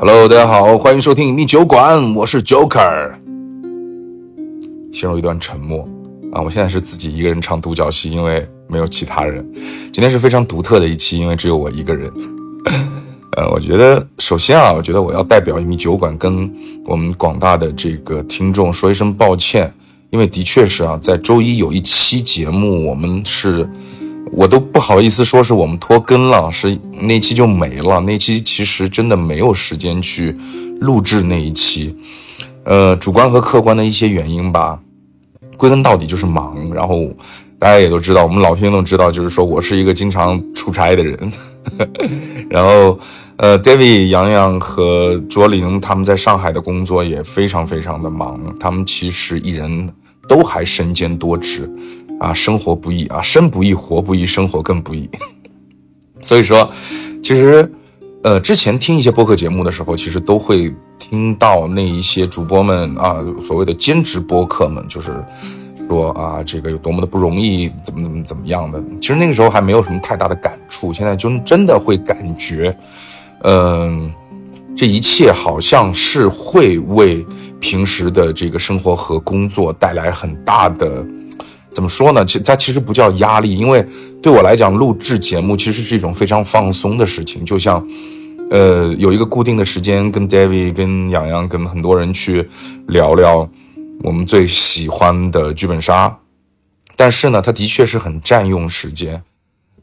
Hello，大家好，欢迎收听隐秘酒馆，我是 Joker。陷入一段沉默啊！我现在是自己一个人唱独角戏，因为没有其他人。今天是非常独特的一期，因为只有我一个人。呃，我觉得首先啊，我觉得我要代表隐秘酒馆跟我们广大的这个听众说一声抱歉，因为的确是啊，在周一有一期节目，我们是。我都不好意思说是我们拖更了，是那期就没了。那期其实真的没有时间去录制那一期，呃，主观和客观的一些原因吧。归根到底就是忙。然后大家也都知道，我们老听众知道，就是说我是一个经常出差的人。然后，呃，David、杨洋和卓林他们在上海的工作也非常非常的忙，他们其实一人都还身兼多职。啊，生活不易啊，生不易，活不易，生活更不易。所以说，其实，呃，之前听一些播客节目的时候，其实都会听到那一些主播们啊，所谓的兼职播客们，就是说啊，这个有多么的不容易，怎么怎么怎么样的。其实那个时候还没有什么太大的感触，现在就真的会感觉，嗯，这一切好像是会为平时的这个生活和工作带来很大的。怎么说呢？其它其实不叫压力，因为对我来讲，录制节目其实是一种非常放松的事情。就像，呃，有一个固定的时间，跟 David、跟洋洋、跟很多人去聊聊我们最喜欢的剧本杀。但是呢，它的确是很占用时间，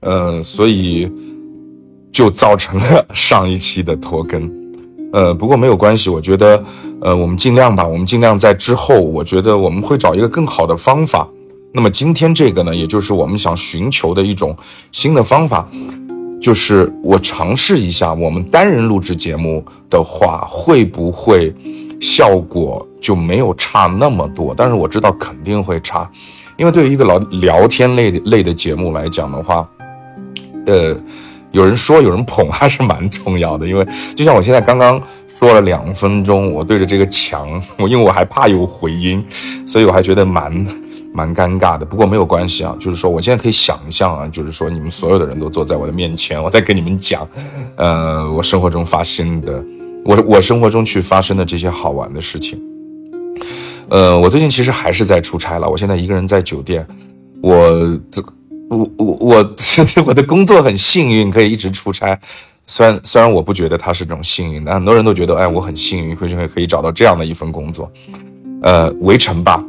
呃，所以就造成了 上一期的拖更。呃，不过没有关系，我觉得，呃，我们尽量吧，我们尽量在之后，我觉得我们会找一个更好的方法。那么今天这个呢，也就是我们想寻求的一种新的方法，就是我尝试一下，我们单人录制节目的话，会不会效果就没有差那么多？但是我知道肯定会差，因为对于一个聊聊天类类的节目来讲的话，呃，有人说有人捧还是蛮重要的，因为就像我现在刚刚说了两分钟，我对着这个墙，我因为我还怕有回音，所以我还觉得蛮。蛮尴尬的，不过没有关系啊。就是说，我现在可以想象啊，就是说，你们所有的人都坐在我的面前，我在跟你们讲，呃，我生活中发生的，我我生活中去发生的这些好玩的事情。呃，我最近其实还是在出差了，我现在一个人在酒店。我这，我我我，我的工作很幸运，可以一直出差。虽然虽然我不觉得它是这种幸运，但很多人都觉得，哎，我很幸运，会可以找到这样的一份工作。呃，围城吧。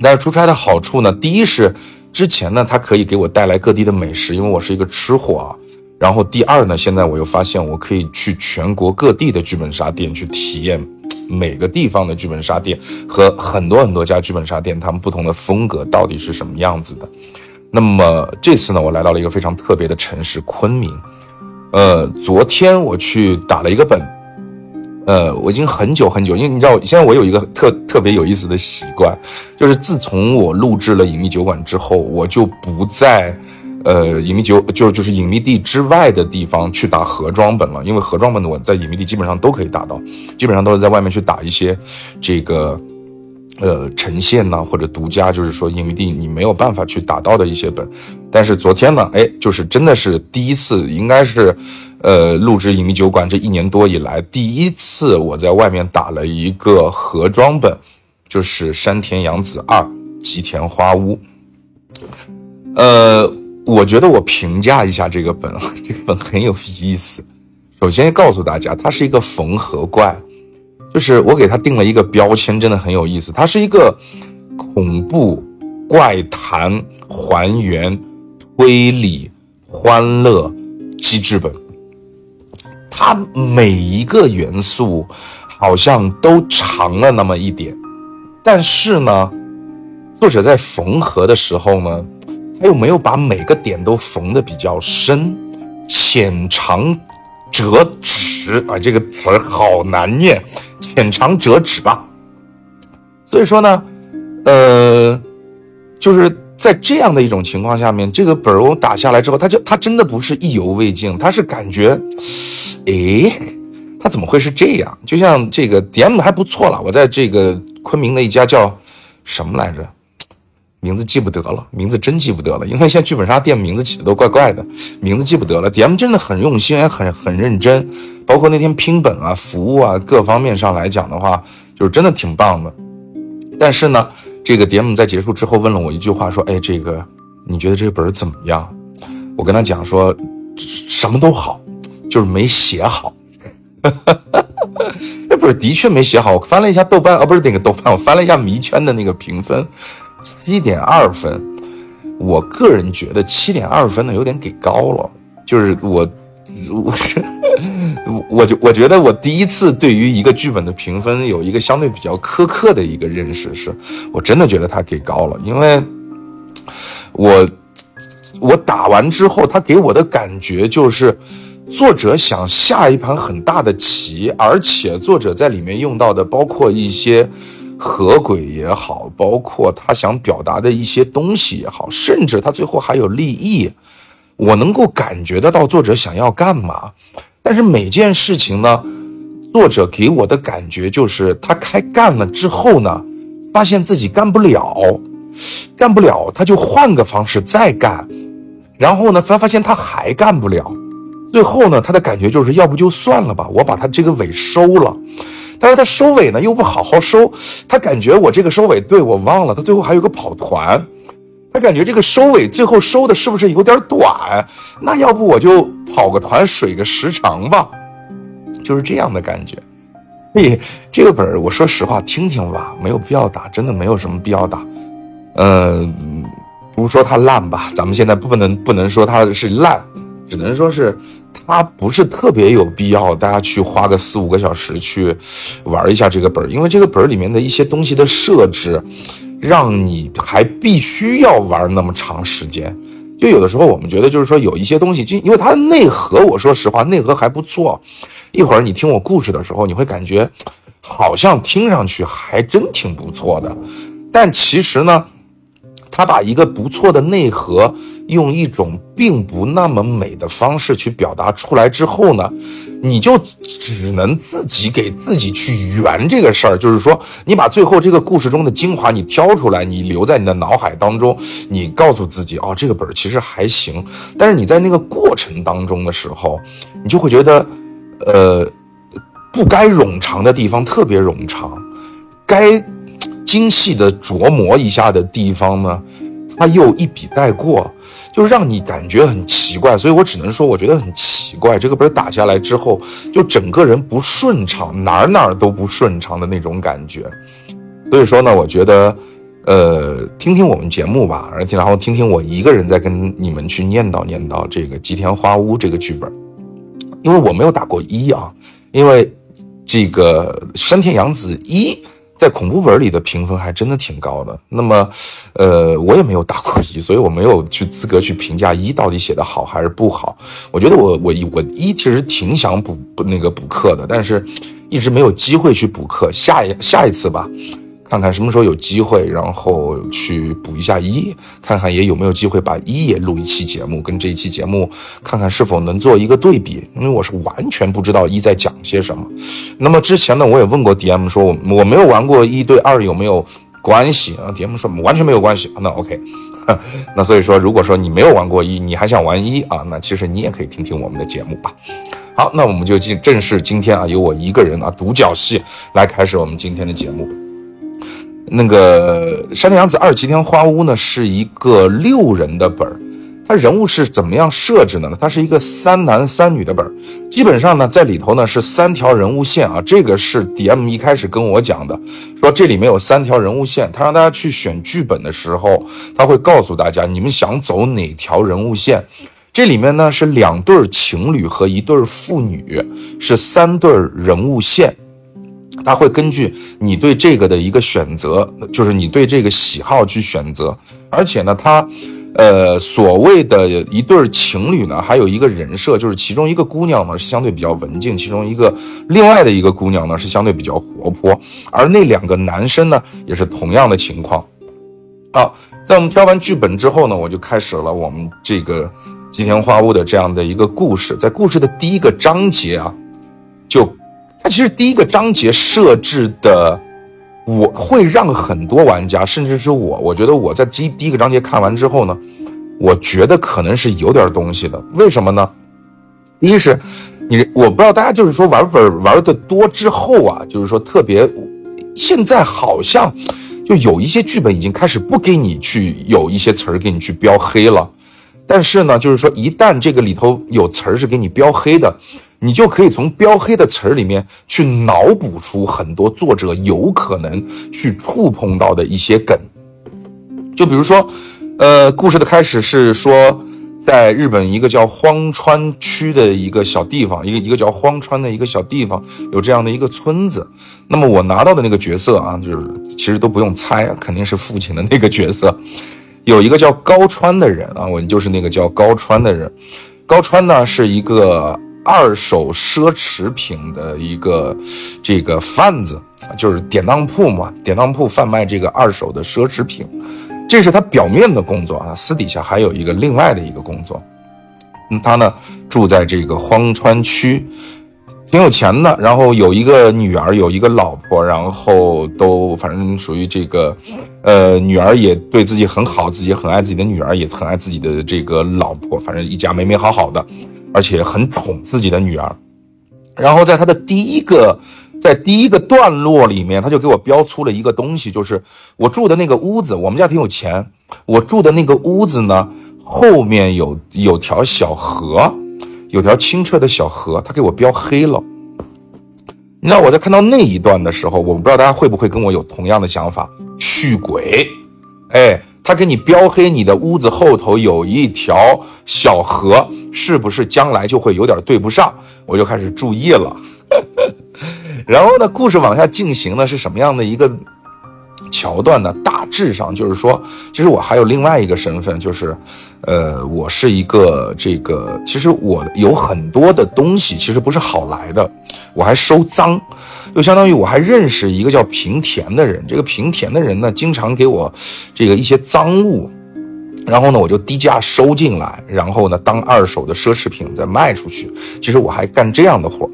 但是出差的好处呢，第一是之前呢，它可以给我带来各地的美食，因为我是一个吃货啊。然后第二呢，现在我又发现我可以去全国各地的剧本杀店去体验每个地方的剧本杀店和很多很多家剧本杀店他们不同的风格到底是什么样子的。那么这次呢，我来到了一个非常特别的城市昆明。呃，昨天我去打了一个本。呃，我已经很久很久，因为你知道，现在我有一个特特别有意思的习惯，就是自从我录制了隐秘酒馆之后，我就不在，呃，隐秘酒就就是隐秘地之外的地方去打盒装本了，因为盒装本我在隐秘地基本上都可以打到，基本上都是在外面去打一些这个。呃，呈现呢，或者独家，就是说影迷地你没有办法去打到的一些本，但是昨天呢，哎，就是真的是第一次，应该是，呃，录制影迷酒馆这一年多以来第一次我在外面打了一个盒装本，就是山田洋子二吉田花屋。呃，我觉得我评价一下这个本，这个本很有意思。首先告诉大家，它是一个缝合怪。就是我给他定了一个标签，真的很有意思。它是一个恐怖、怪谈、还原、推理、欢乐、机制本。它每一个元素好像都长了那么一点，但是呢，作者在缝合的时候呢，他又没有把每个点都缝的比较深，浅尝辄止啊，这个词儿好难念。浅尝辄止吧，所以说呢，呃，就是在这样的一种情况下面，这个本儿我打下来之后，他就他真的不是意犹未尽，他是感觉，诶，他怎么会是这样？就像这个 DM 还不错了，我在这个昆明的一家叫什么来着？名字记不得了，名字真记不得了，因为现在剧本杀店名字起的都怪怪的，名字记不得了。DM 真的很用心，也很很认真。包括那天拼本啊、服务啊各方面上来讲的话，就是真的挺棒的。但是呢，这个 DM 在结束之后问了我一句话，说：“哎，这个你觉得这本怎么样？”我跟他讲说，什么都好，就是没写好。那本的确没写好。我翻了一下豆瓣，啊，不是那个豆瓣，我翻了一下迷圈的那个评分，七点二分。我个人觉得七点二分呢有点给高了。就是我，我，我就我觉得我第一次对于一个剧本的评分有一个相对比较苛刻的一个认识，是我真的觉得他给高了，因为我我打完之后，他给我的感觉就是作者想下一盘很大的棋，而且作者在里面用到的包括一些合轨也好，包括他想表达的一些东西也好，甚至他最后还有立意。我能够感觉得到作者想要干嘛，但是每件事情呢，作者给我的感觉就是他开干了之后呢，发现自己干不了，干不了，他就换个方式再干，然后呢，他发现他还干不了，最后呢，他的感觉就是要不就算了吧，我把他这个尾收了，但是他收尾呢又不好好收，他感觉我这个收尾对我忘了，他最后还有个跑团。感觉这个收尾最后收的是不是有点短？那要不我就跑个团水个时长吧，就是这样的感觉。所以这个本儿，我说实话，听听吧，没有必要打，真的没有什么必要打。嗯，不说它烂吧，咱们现在不能不能说它是烂，只能说是它不是特别有必要，大家去花个四五个小时去玩一下这个本儿，因为这个本儿里面的一些东西的设置。让你还必须要玩那么长时间，就有的时候我们觉得就是说有一些东西，就因为它的内核，我说实话，内核还不错。一会儿你听我故事的时候，你会感觉好像听上去还真挺不错的，但其实呢。他把一个不错的内核，用一种并不那么美的方式去表达出来之后呢，你就只能自己给自己去圆这个事儿。就是说，你把最后这个故事中的精华你挑出来，你留在你的脑海当中，你告诉自己，哦，这个本儿其实还行。但是你在那个过程当中的时候，你就会觉得，呃，不该冗长的地方特别冗长，该。精细的琢磨一下的地方呢，他又一笔带过，就让你感觉很奇怪。所以我只能说，我觉得很奇怪。这个本打下来之后，就整个人不顺畅，哪儿哪儿都不顺畅的那种感觉。所以说呢，我觉得，呃，听听我们节目吧，而且然后听听我一个人在跟你们去念叨念叨这个吉田花屋这个剧本，因为我没有打过一啊，因为这个山田洋子一。在恐怖本里的评分还真的挺高的。那么，呃，我也没有打过一，所以我没有去资格去评价一到底写的好还是不好。我觉得我我我一其实挺想补补那个补课的，但是一直没有机会去补课。下一下一次吧。看看什么时候有机会，然后去补一下一，看看也有没有机会把一也录一期节目，跟这一期节目看看是否能做一个对比，因为我是完全不知道一在讲些什么。那么之前呢，我也问过 DM 说，我我没有玩过一对二有没有关系啊？DM 说完全没有关系。那 OK，那所以说，如果说你没有玩过一，你还想玩一啊？那其实你也可以听听我们的节目吧。好，那我们就进正式今天啊，由我一个人啊独角戏来开始我们今天的节目。那个《山田洋子二吉田花屋》呢，是一个六人的本儿，它人物是怎么样设置的呢？它是一个三男三女的本儿，基本上呢，在里头呢是三条人物线啊。这个是 DM 一开始跟我讲的，说这里面有三条人物线，他让大家去选剧本的时候，他会告诉大家你们想走哪条人物线。这里面呢是两对情侣和一对父女，是三对人物线。他会根据你对这个的一个选择，就是你对这个喜好去选择，而且呢，他，呃，所谓的一对情侣呢，还有一个人设，就是其中一个姑娘呢是相对比较文静，其中一个另外的一个姑娘呢是相对比较活泼，而那两个男生呢也是同样的情况。好，在我们挑完剧本之后呢，我就开始了我们这个吉田花屋的这样的一个故事，在故事的第一个章节啊，其实第一个章节设置的，我会让很多玩家，甚至是我，我觉得我在第第一个章节看完之后呢，我觉得可能是有点东西的。为什么呢？一是你我不知道大家就是说玩本玩的多之后啊，就是说特别，现在好像就有一些剧本已经开始不给你去有一些词儿给你去标黑了，但是呢，就是说一旦这个里头有词儿是给你标黑的，你就可以从标黑的词儿里面去脑补出很多作者有可能去触碰到的一些梗，就比如说，呃，故事的开始是说。在日本一个叫荒川区的一个小地方，一个一个叫荒川的一个小地方，有这样的一个村子。那么我拿到的那个角色啊，就是其实都不用猜，肯定是父亲的那个角色。有一个叫高川的人啊，我就是那个叫高川的人。高川呢是一个二手奢侈品的一个这个贩子，就是典当铺嘛，典当铺贩卖这个二手的奢侈品。这是他表面的工作啊，私底下还有一个另外的一个工作。嗯，他呢住在这个荒川区，挺有钱的，然后有一个女儿，有一个老婆，然后都反正属于这个，呃，女儿也对自己很好，自己很爱自己的女儿，也很爱自己的这个老婆，反正一家美美好好的，而且很宠自己的女儿。然后在他的第一个。在第一个段落里面，他就给我标出了一个东西，就是我住的那个屋子。我们家挺有钱，我住的那个屋子呢，后面有有条小河，有条清澈的小河，他给我标黑了。那我在看到那一段的时候，我不知道大家会不会跟我有同样的想法，续鬼。哎，他给你标黑你的屋子后头有一条小河，是不是将来就会有点对不上？我就开始注意了。然后呢，故事往下进行呢是什么样的一个桥段呢？大致上就是说，其实我还有另外一个身份，就是，呃，我是一个这个，其实我有很多的东西其实不是好来的，我还收赃，就相当于我还认识一个叫平田的人，这个平田的人呢，经常给我这个一些赃物，然后呢，我就低价收进来，然后呢，当二手的奢侈品再卖出去。其实我还干这样的活。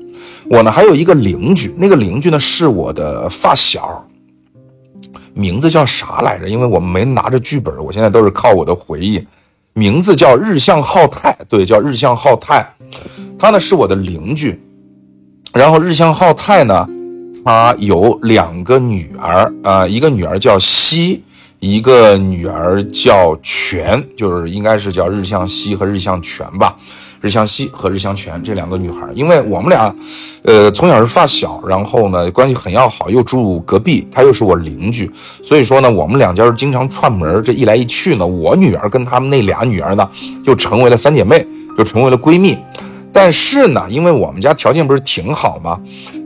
我呢还有一个邻居，那个邻居呢是我的发小，名字叫啥来着？因为我们没拿着剧本，我现在都是靠我的回忆。名字叫日向浩太，对，叫日向浩太。他呢是我的邻居，然后日向浩太呢，他有两个女儿啊，一个女儿叫西，一个女儿叫全，就是应该是叫日向西和日向全吧。日向西和日向泉这两个女孩，因为我们俩，呃，从小是发小，然后呢关系很要好，又住隔壁，她又是我邻居，所以说呢，我们两家经常串门。这一来一去呢，我女儿跟他们那俩女儿呢，就成为了三姐妹，就成为了闺蜜。但是呢，因为我们家条件不是挺好吗？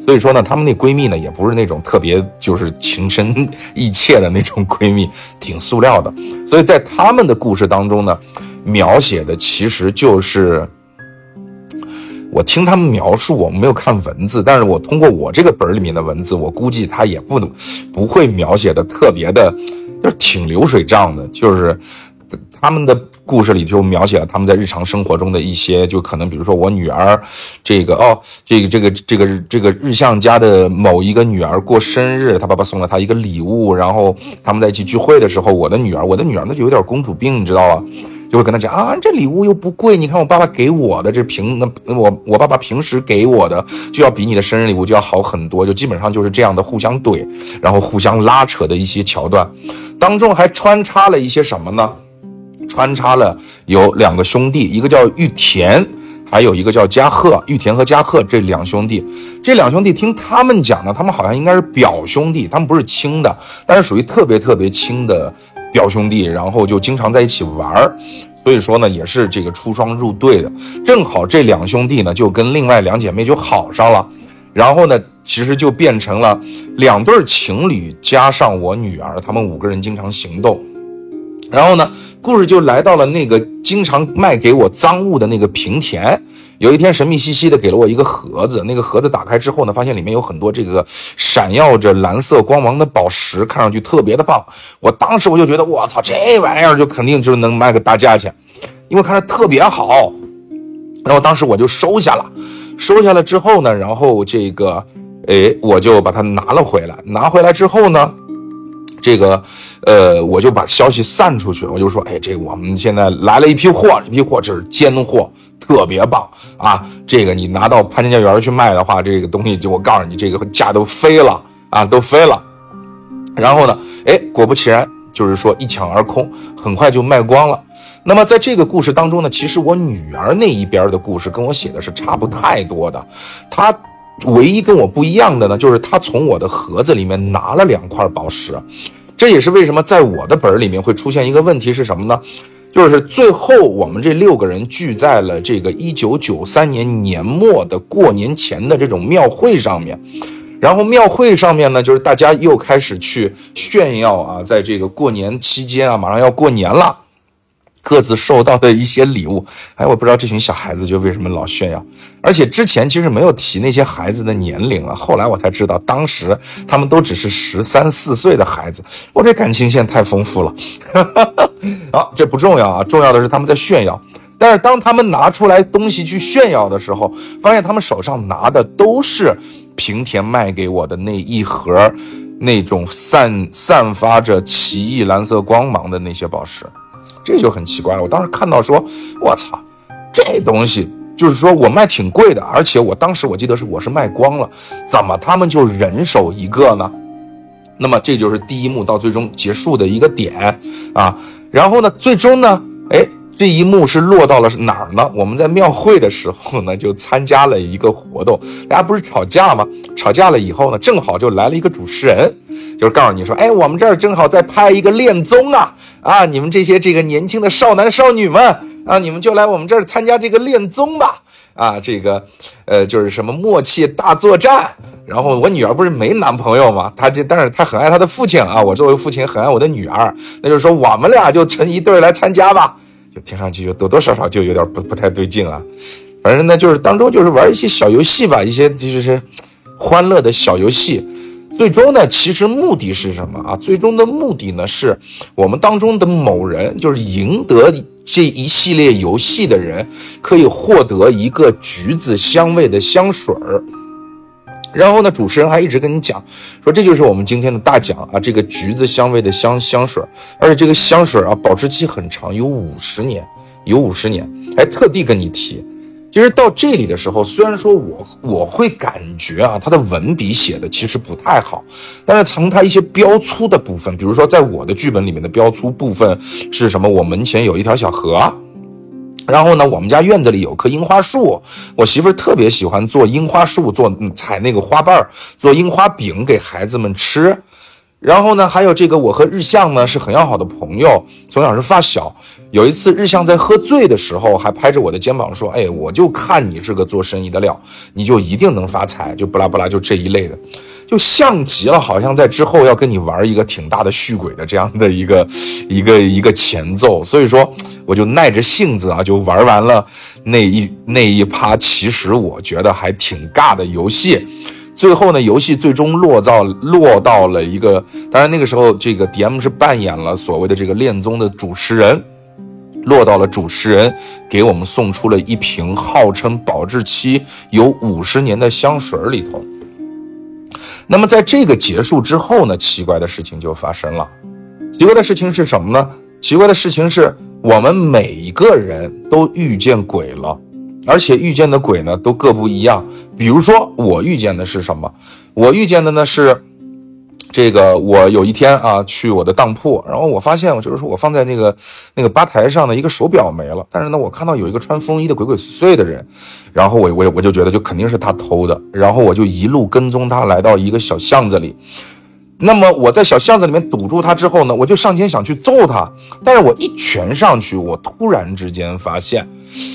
所以说呢，她们那闺蜜呢，也不是那种特别就是情深意切的那种闺蜜，挺塑料的。所以在他们的故事当中呢，描写的其实就是。我听他们描述，我没有看文字，但是我通过我这个本里面的文字，我估计他也不不会描写的特别的，就是挺流水账的，就是他们的故事里就描写了他们在日常生活中的一些，就可能比如说我女儿，这个哦，这个这个这个这个日向家的某一个女儿过生日，他爸爸送了她一个礼物，然后他们在一起聚会的时候，我的女儿，我的女儿那就有点公主病，你知道吧？就会跟他讲啊，这礼物又不贵，你看我爸爸给我的这平那我我爸爸平时给我的就要比你的生日礼物就要好很多，就基本上就是这样的互相怼，然后互相拉扯的一些桥段，当中还穿插了一些什么呢？穿插了有两个兄弟，一个叫玉田，还有一个叫加贺，玉田和加贺这两兄弟，这两兄弟听他们讲呢，他们好像应该是表兄弟，他们不是亲的，但是属于特别特别亲的。表兄弟，然后就经常在一起玩儿，所以说呢，也是这个出双入对的。正好这两兄弟呢，就跟另外两姐妹就好上了，然后呢，其实就变成了两对情侣加上我女儿，他们五个人经常行动。然后呢，故事就来到了那个经常卖给我赃物的那个平田。有一天，神秘兮兮的给了我一个盒子。那个盒子打开之后呢，发现里面有很多这个闪耀着蓝色光芒的宝石，看上去特别的棒。我当时我就觉得，我操，这玩意儿就肯定就能卖个大价钱，因为看着特别好。然后当时我就收下了，收下了之后呢，然后这个，哎，我就把它拿了回来。拿回来之后呢，这个，呃，我就把消息散出去，我就说，哎，这个我们现在来了一批货，这批货这是尖货，特别棒啊！这个你拿到潘家园去卖的话，这个东西就我告诉你，这个价都飞了啊，都飞了。然后呢，哎，果不其然，就是说一抢而空，很快就卖光了。那么在这个故事当中呢，其实我女儿那一边的故事跟我写的是差不太多的，她。唯一跟我不一样的呢，就是他从我的盒子里面拿了两块宝石，这也是为什么在我的本儿里面会出现一个问题是什么呢？就是最后我们这六个人聚在了这个一九九三年年末的过年前的这种庙会上面，然后庙会上面呢，就是大家又开始去炫耀啊，在这个过年期间啊，马上要过年了。各自收到的一些礼物，哎，我不知道这群小孩子就为什么老炫耀，而且之前其实没有提那些孩子的年龄啊，后来我才知道，当时他们都只是十三四岁的孩子，我这感情线太丰富了。好，这不重要啊，重要的是他们在炫耀。但是当他们拿出来东西去炫耀的时候，发现他们手上拿的都是平田卖给我的那一盒，那种散散发着奇异蓝色光芒的那些宝石。这就很奇怪了。我当时看到说，我操，这东西就是说我卖挺贵的，而且我当时我记得是我是卖光了，怎么他们就人手一个呢？那么这就是第一幕到最终结束的一个点啊。然后呢，最终呢，哎，这一幕是落到了哪儿呢？我们在庙会的时候呢，就参加了一个活动，大家不是吵架吗？吵架了以后呢，正好就来了一个主持人，就是告诉你说，哎，我们这儿正好在拍一个恋综啊。啊，你们这些这个年轻的少男少女们啊，你们就来我们这儿参加这个恋综吧！啊，这个，呃，就是什么默契大作战。然后我女儿不是没男朋友吗？她就，但是她很爱她的父亲啊。我作为父亲很爱我的女儿，那就是说我们俩就成一对来参加吧。听上去就多多少少就有点不不太对劲啊。反正呢，就是当中就是玩一些小游戏吧，一些就是欢乐的小游戏。最终呢，其实目的是什么啊？最终的目的呢，是我们当中的某人，就是赢得这一系列游戏的人，可以获得一个橘子香味的香水儿。然后呢，主持人还一直跟你讲，说这就是我们今天的大奖啊，这个橘子香味的香香水，而且这个香水啊，保质期很长，有五十年，有五十年，还特地跟你提。其实到这里的时候，虽然说我我会感觉啊，他的文笔写的其实不太好，但是从他一些标粗的部分，比如说在我的剧本里面的标粗部分是什么？我门前有一条小河，然后呢，我们家院子里有棵樱花树，我媳妇儿特别喜欢做樱花树，做采那个花瓣儿，做樱花饼给孩子们吃。然后呢，还有这个，我和日向呢是很要好的朋友，从小是发小。有一次，日向在喝醉的时候，还拍着我的肩膀说：“哎，我就看你这个做生意的料，你就一定能发财。”就不拉不拉，就这一类的，就像极了，好像在之后要跟你玩一个挺大的续鬼的这样的一个一个一个前奏。所以说，我就耐着性子啊，就玩完了那一那一趴，其实我觉得还挺尬的游戏。最后呢，游戏最终落到落到了一个，当然那个时候这个 DM 是扮演了所谓的这个恋综的主持人，落到了主持人给我们送出了一瓶号称保质期有五十年的香水里头。那么在这个结束之后呢，奇怪的事情就发生了。奇怪的事情是什么呢？奇怪的事情是我们每一个人都遇见鬼了。而且遇见的鬼呢都各不一样，比如说我遇见的是什么？我遇见的呢是，这个我有一天啊去我的当铺，然后我发现就是说我放在那个那个吧台上的一个手表没了，但是呢我看到有一个穿风衣的鬼鬼祟祟的人，然后我我我就觉得就肯定是他偷的，然后我就一路跟踪他来到一个小巷子里。那么我在小巷子里面堵住他之后呢，我就上前想去揍他，但是我一拳上去，我突然之间发现，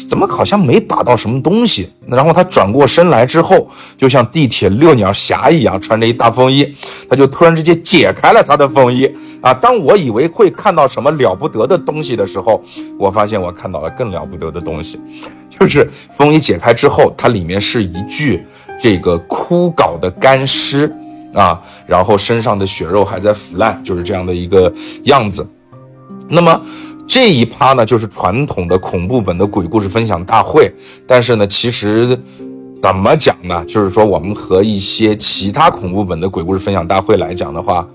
怎么好像没打到什么东西。然后他转过身来之后，就像地铁遛鸟侠一样，穿着一大风衣，他就突然之间解开了他的风衣啊！当我以为会看到什么了不得的东西的时候，我发现我看到了更了不得的东西，就是风衣解开之后，它里面是一具这个枯槁的干尸。啊，然后身上的血肉还在腐烂，就是这样的一个样子。那么这一趴呢，就是传统的恐怖本的鬼故事分享大会。但是呢，其实怎么讲呢？就是说，我们和一些其他恐怖本的鬼故事分享大会来讲的话，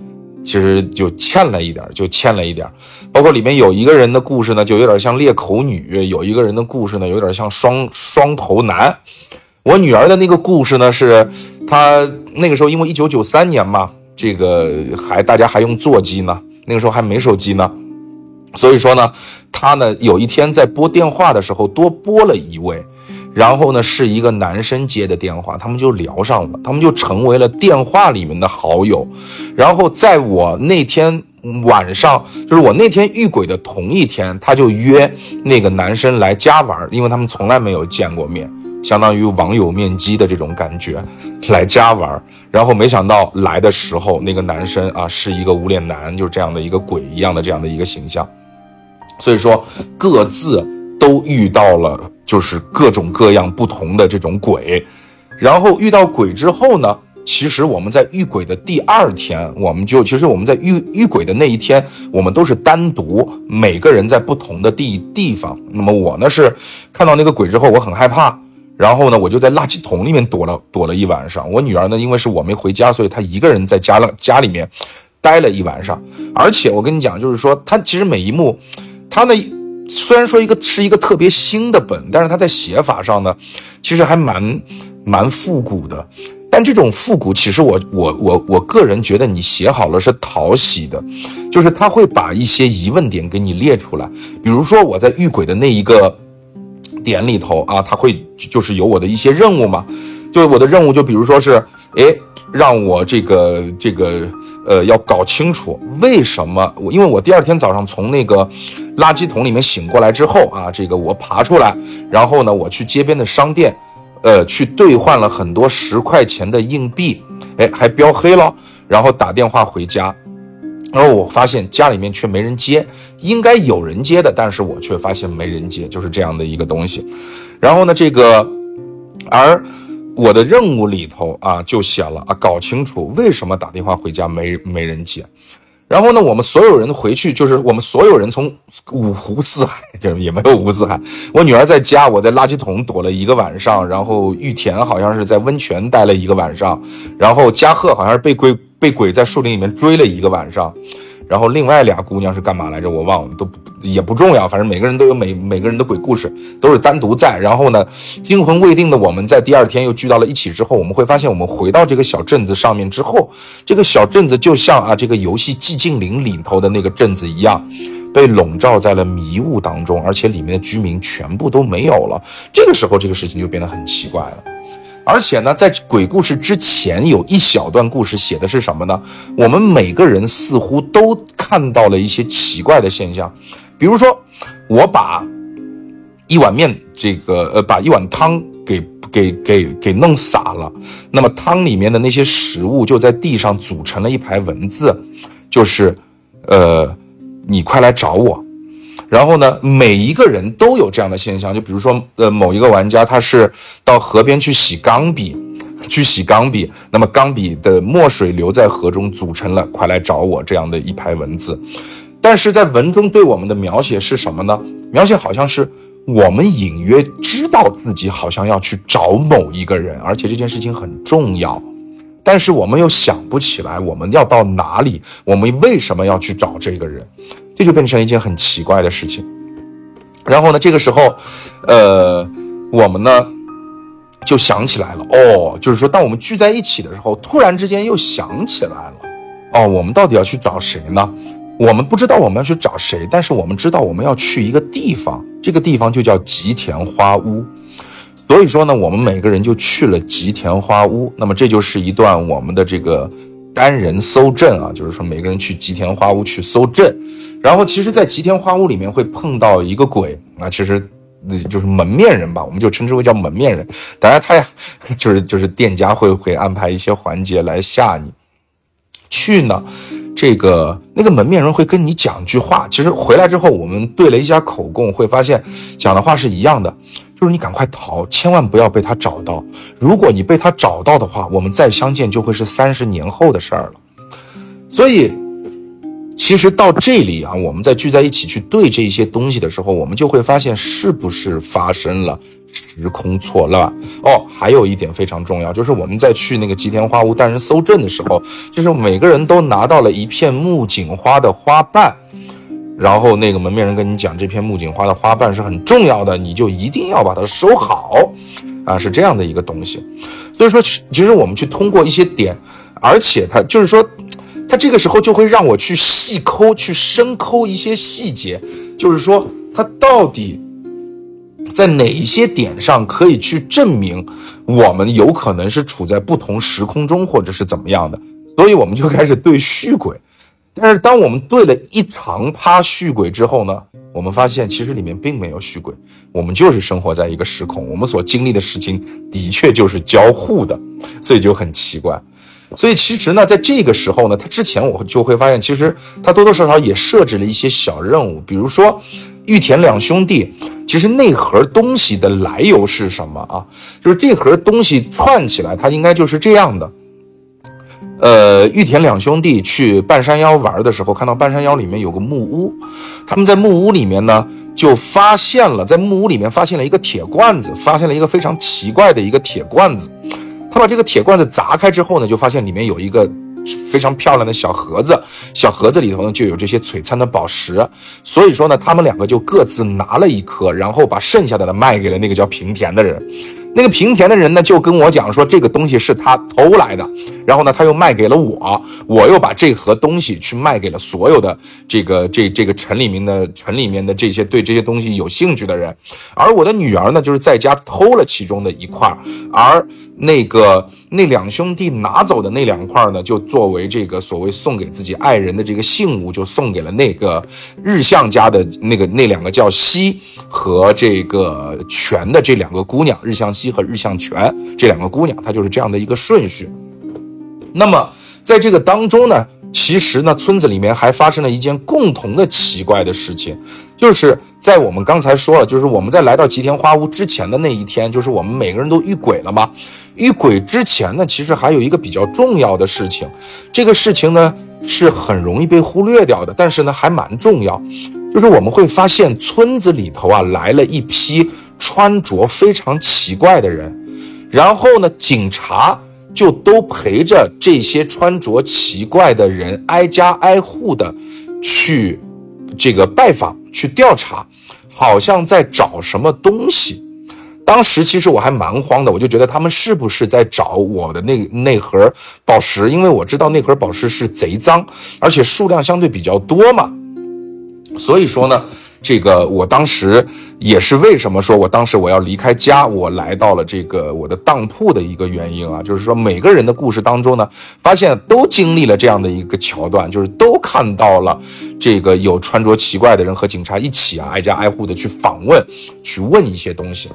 其实就欠了一点，就欠了一点。包括里面有一个人的故事呢，就有点像裂口女；有一个人的故事呢，有点像双双头男。我女儿的那个故事呢，是她那个时候因为一九九三年嘛，这个还大家还用座机呢，那个时候还没手机呢，所以说呢，他呢有一天在拨电话的时候多拨了一位。然后呢，是一个男生接的电话，他们就聊上了，他们就成为了电话里面的好友。然后在我那天晚上，就是我那天遇鬼的同一天，他就约那个男生来家玩，因为他们从来没有见过面，相当于网友面基的这种感觉，来家玩。然后没想到来的时候，那个男生啊是一个无脸男，就是这样的一个鬼一样的这样的一个形象。所以说，各自都遇到了。就是各种各样不同的这种鬼，然后遇到鬼之后呢，其实我们在遇鬼的第二天，我们就其实我们在遇遇鬼的那一天，我们都是单独每个人在不同的地地方。那么我呢是看到那个鬼之后，我很害怕，然后呢我就在垃圾桶里面躲了躲了一晚上。我女儿呢，因为是我没回家，所以她一个人在家了家里面待了一晚上。而且我跟你讲，就是说她其实每一幕，她呢。虽然说一个是一个特别新的本，但是它在写法上呢，其实还蛮蛮复古的。但这种复古，其实我我我我个人觉得你写好了是讨喜的，就是他会把一些疑问点给你列出来。比如说我在遇鬼的那一个点里头啊，他会就是有我的一些任务嘛，就我的任务就比如说是，哎，让我这个这个。呃，要搞清楚为什么我，因为我第二天早上从那个垃圾桶里面醒过来之后啊，这个我爬出来，然后呢，我去街边的商店，呃，去兑换了很多十块钱的硬币，哎，还标黑了，然后打电话回家，然后我发现家里面却没人接，应该有人接的，但是我却发现没人接，就是这样的一个东西。然后呢，这个而。我的任务里头啊，就写了啊，搞清楚为什么打电话回家没没人接。然后呢，我们所有人回去，就是我们所有人从五湖四海，就是也没有五湖四海。我女儿在家，我在垃圾桶躲了一个晚上，然后玉田好像是在温泉待了一个晚上，然后嘉贺好像是被鬼被鬼在树林里面追了一个晚上。然后另外俩姑娘是干嘛来着？我忘了，都也不重要。反正每个人都有每每个人的鬼故事，都是单独在。然后呢，惊魂未定的我们在第二天又聚到了一起之后，我们会发现，我们回到这个小镇子上面之后，这个小镇子就像啊这个游戏寂静岭里头的那个镇子一样，被笼罩在了迷雾当中，而且里面的居民全部都没有了。这个时候，这个事情就变得很奇怪了。而且呢，在鬼故事之前有一小段故事写的是什么呢？我们每个人似乎都看到了一些奇怪的现象，比如说，我把一碗面，这个呃，把一碗汤给给给给弄洒了，那么汤里面的那些食物就在地上组成了一排文字，就是，呃，你快来找我。然后呢，每一个人都有这样的现象，就比如说，呃，某一个玩家他是到河边去洗钢笔，去洗钢笔，那么钢笔的墨水留在河中，组成了“快来找我”这样的一排文字。但是在文中对我们的描写是什么呢？描写好像是我们隐约知道自己好像要去找某一个人，而且这件事情很重要，但是我们又想不起来我们要到哪里，我们为什么要去找这个人？这就变成一件很奇怪的事情，然后呢，这个时候，呃，我们呢就想起来了，哦，就是说，当我们聚在一起的时候，突然之间又想起来了，哦，我们到底要去找谁呢？我们不知道我们要去找谁，但是我们知道我们要去一个地方，这个地方就叫吉田花屋，所以说呢，我们每个人就去了吉田花屋，那么这就是一段我们的这个。单人搜镇啊，就是说每个人去吉田花屋去搜镇，然后其实，在吉田花屋里面会碰到一个鬼啊，其实那就是门面人吧，我们就称之为叫门面人。当然，他呀，就是就是店家会会安排一些环节来吓你。去呢，这个那个门面人会跟你讲句话，其实回来之后，我们对了一下口供，会发现讲的话是一样的。就是你赶快逃，千万不要被他找到。如果你被他找到的话，我们再相见就会是三十年后的事儿了。所以，其实到这里啊，我们在聚在一起去对这些东西的时候，我们就会发现是不是发生了，时空错乱。哦，还有一点非常重要，就是我们在去那个吉田花屋单人搜证的时候，就是每个人都拿到了一片木槿花的花瓣，然后那个门面人跟你讲，这片木槿花的花瓣是很重要的，你就一定要把它收好，啊，是这样的一个东西。所以说，其实我们去通过一些点，而且它就是说。他这个时候就会让我去细抠、去深抠一些细节，就是说他到底在哪一些点上可以去证明我们有可能是处在不同时空中，或者是怎么样的。所以我们就开始对续轨。但是当我们对了一长趴续轨之后呢，我们发现其实里面并没有续轨，我们就是生活在一个时空，我们所经历的事情的确就是交互的，所以就很奇怪。所以其实呢，在这个时候呢，他之前我就会发现，其实他多多少少也设置了一些小任务，比如说玉田两兄弟，其实那盒东西的来由是什么啊？就是这盒东西串起来，它应该就是这样的。呃，玉田两兄弟去半山腰玩的时候，看到半山腰里面有个木屋，他们在木屋里面呢，就发现了，在木屋里面发现了一个铁罐子，发现了一个非常奇怪的一个铁罐子。他把这个铁罐子砸开之后呢，就发现里面有一个非常漂亮的小盒子，小盒子里头呢就有这些璀璨的宝石。所以说呢，他们两个就各自拿了一颗，然后把剩下的呢卖给了那个叫平田的人。那个平田的人呢，就跟我讲说，这个东西是他偷来的，然后呢，他又卖给了我，我又把这盒东西去卖给了所有的这个这这个城里面的城里面的这些对这些东西有兴趣的人，而我的女儿呢，就是在家偷了其中的一块，而那个那两兄弟拿走的那两块呢，就作为这个所谓送给自己爱人的这个信物，就送给了那个日向家的那个那两个叫西和这个全的这两个姑娘，日向西。和日向泉这两个姑娘，她就是这样的一个顺序。那么在这个当中呢，其实呢，村子里面还发生了一件共同的奇怪的事情，就是在我们刚才说了，就是我们在来到吉田花屋之前的那一天，就是我们每个人都遇鬼了嘛。遇鬼之前呢，其实还有一个比较重要的事情，这个事情呢是很容易被忽略掉的，但是呢还蛮重要，就是我们会发现村子里头啊来了一批。穿着非常奇怪的人，然后呢，警察就都陪着这些穿着奇怪的人挨家挨户的去这个拜访、去调查，好像在找什么东西。当时其实我还蛮慌的，我就觉得他们是不是在找我的那那盒宝石？因为我知道那盒宝石是贼脏，而且数量相对比较多嘛。所以说呢。这个我当时也是为什么说我当时我要离开家，我来到了这个我的当铺的一个原因啊，就是说每个人的故事当中呢，发现都经历了这样的一个桥段，就是都看到了这个有穿着奇怪的人和警察一起啊，挨家挨户的去访问，去问一些东西。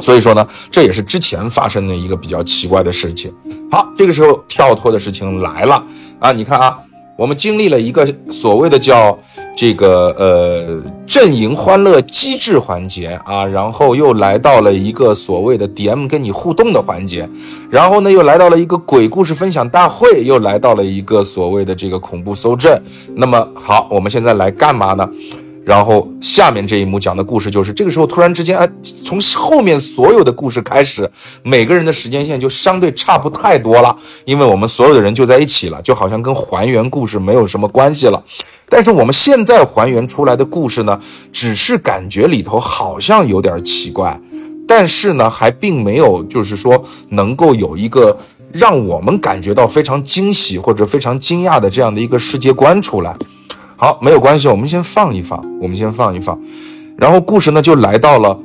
所以说呢，这也是之前发生的一个比较奇怪的事情。好，这个时候跳脱的事情来了啊，你看啊。我们经历了一个所谓的叫这个呃阵营欢乐机制环节啊，然后又来到了一个所谓的 DM 跟你互动的环节，然后呢又来到了一个鬼故事分享大会，又来到了一个所谓的这个恐怖搜证。那么好，我们现在来干嘛呢？然后下面这一幕讲的故事就是，这个时候突然之间，哎，从后面所有的故事开始，每个人的时间线就相对差不太多了，因为我们所有的人就在一起了，就好像跟还原故事没有什么关系了。但是我们现在还原出来的故事呢，只是感觉里头好像有点奇怪，但是呢，还并没有就是说能够有一个让我们感觉到非常惊喜或者非常惊讶的这样的一个世界观出来。好，没有关系，我们先放一放，我们先放一放，然后故事呢就来到了，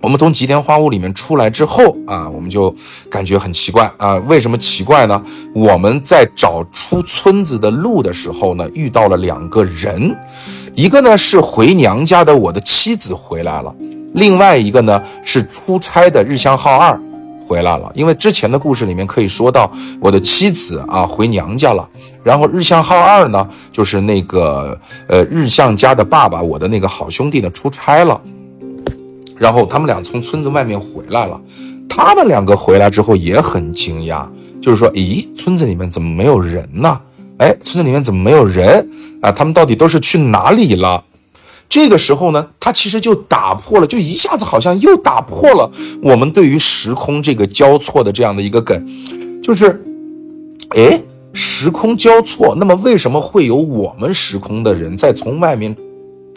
我们从吉田花屋里面出来之后啊，我们就感觉很奇怪啊，为什么奇怪呢？我们在找出村子的路的时候呢，遇到了两个人，一个呢是回娘家的我的妻子回来了，另外一个呢是出差的日向浩二。回来了，因为之前的故事里面可以说到我的妻子啊回娘家了，然后日向浩二呢就是那个呃日向家的爸爸，我的那个好兄弟呢出差了，然后他们俩从村子外面回来了，他们两个回来之后也很惊讶，就是说，咦，村子里面怎么没有人呢？哎，村子里面怎么没有人啊？他们到底都是去哪里了？这个时候呢，他其实就打破了，就一下子好像又打破了我们对于时空这个交错的这样的一个梗，就是，哎，时空交错，那么为什么会有我们时空的人在从外面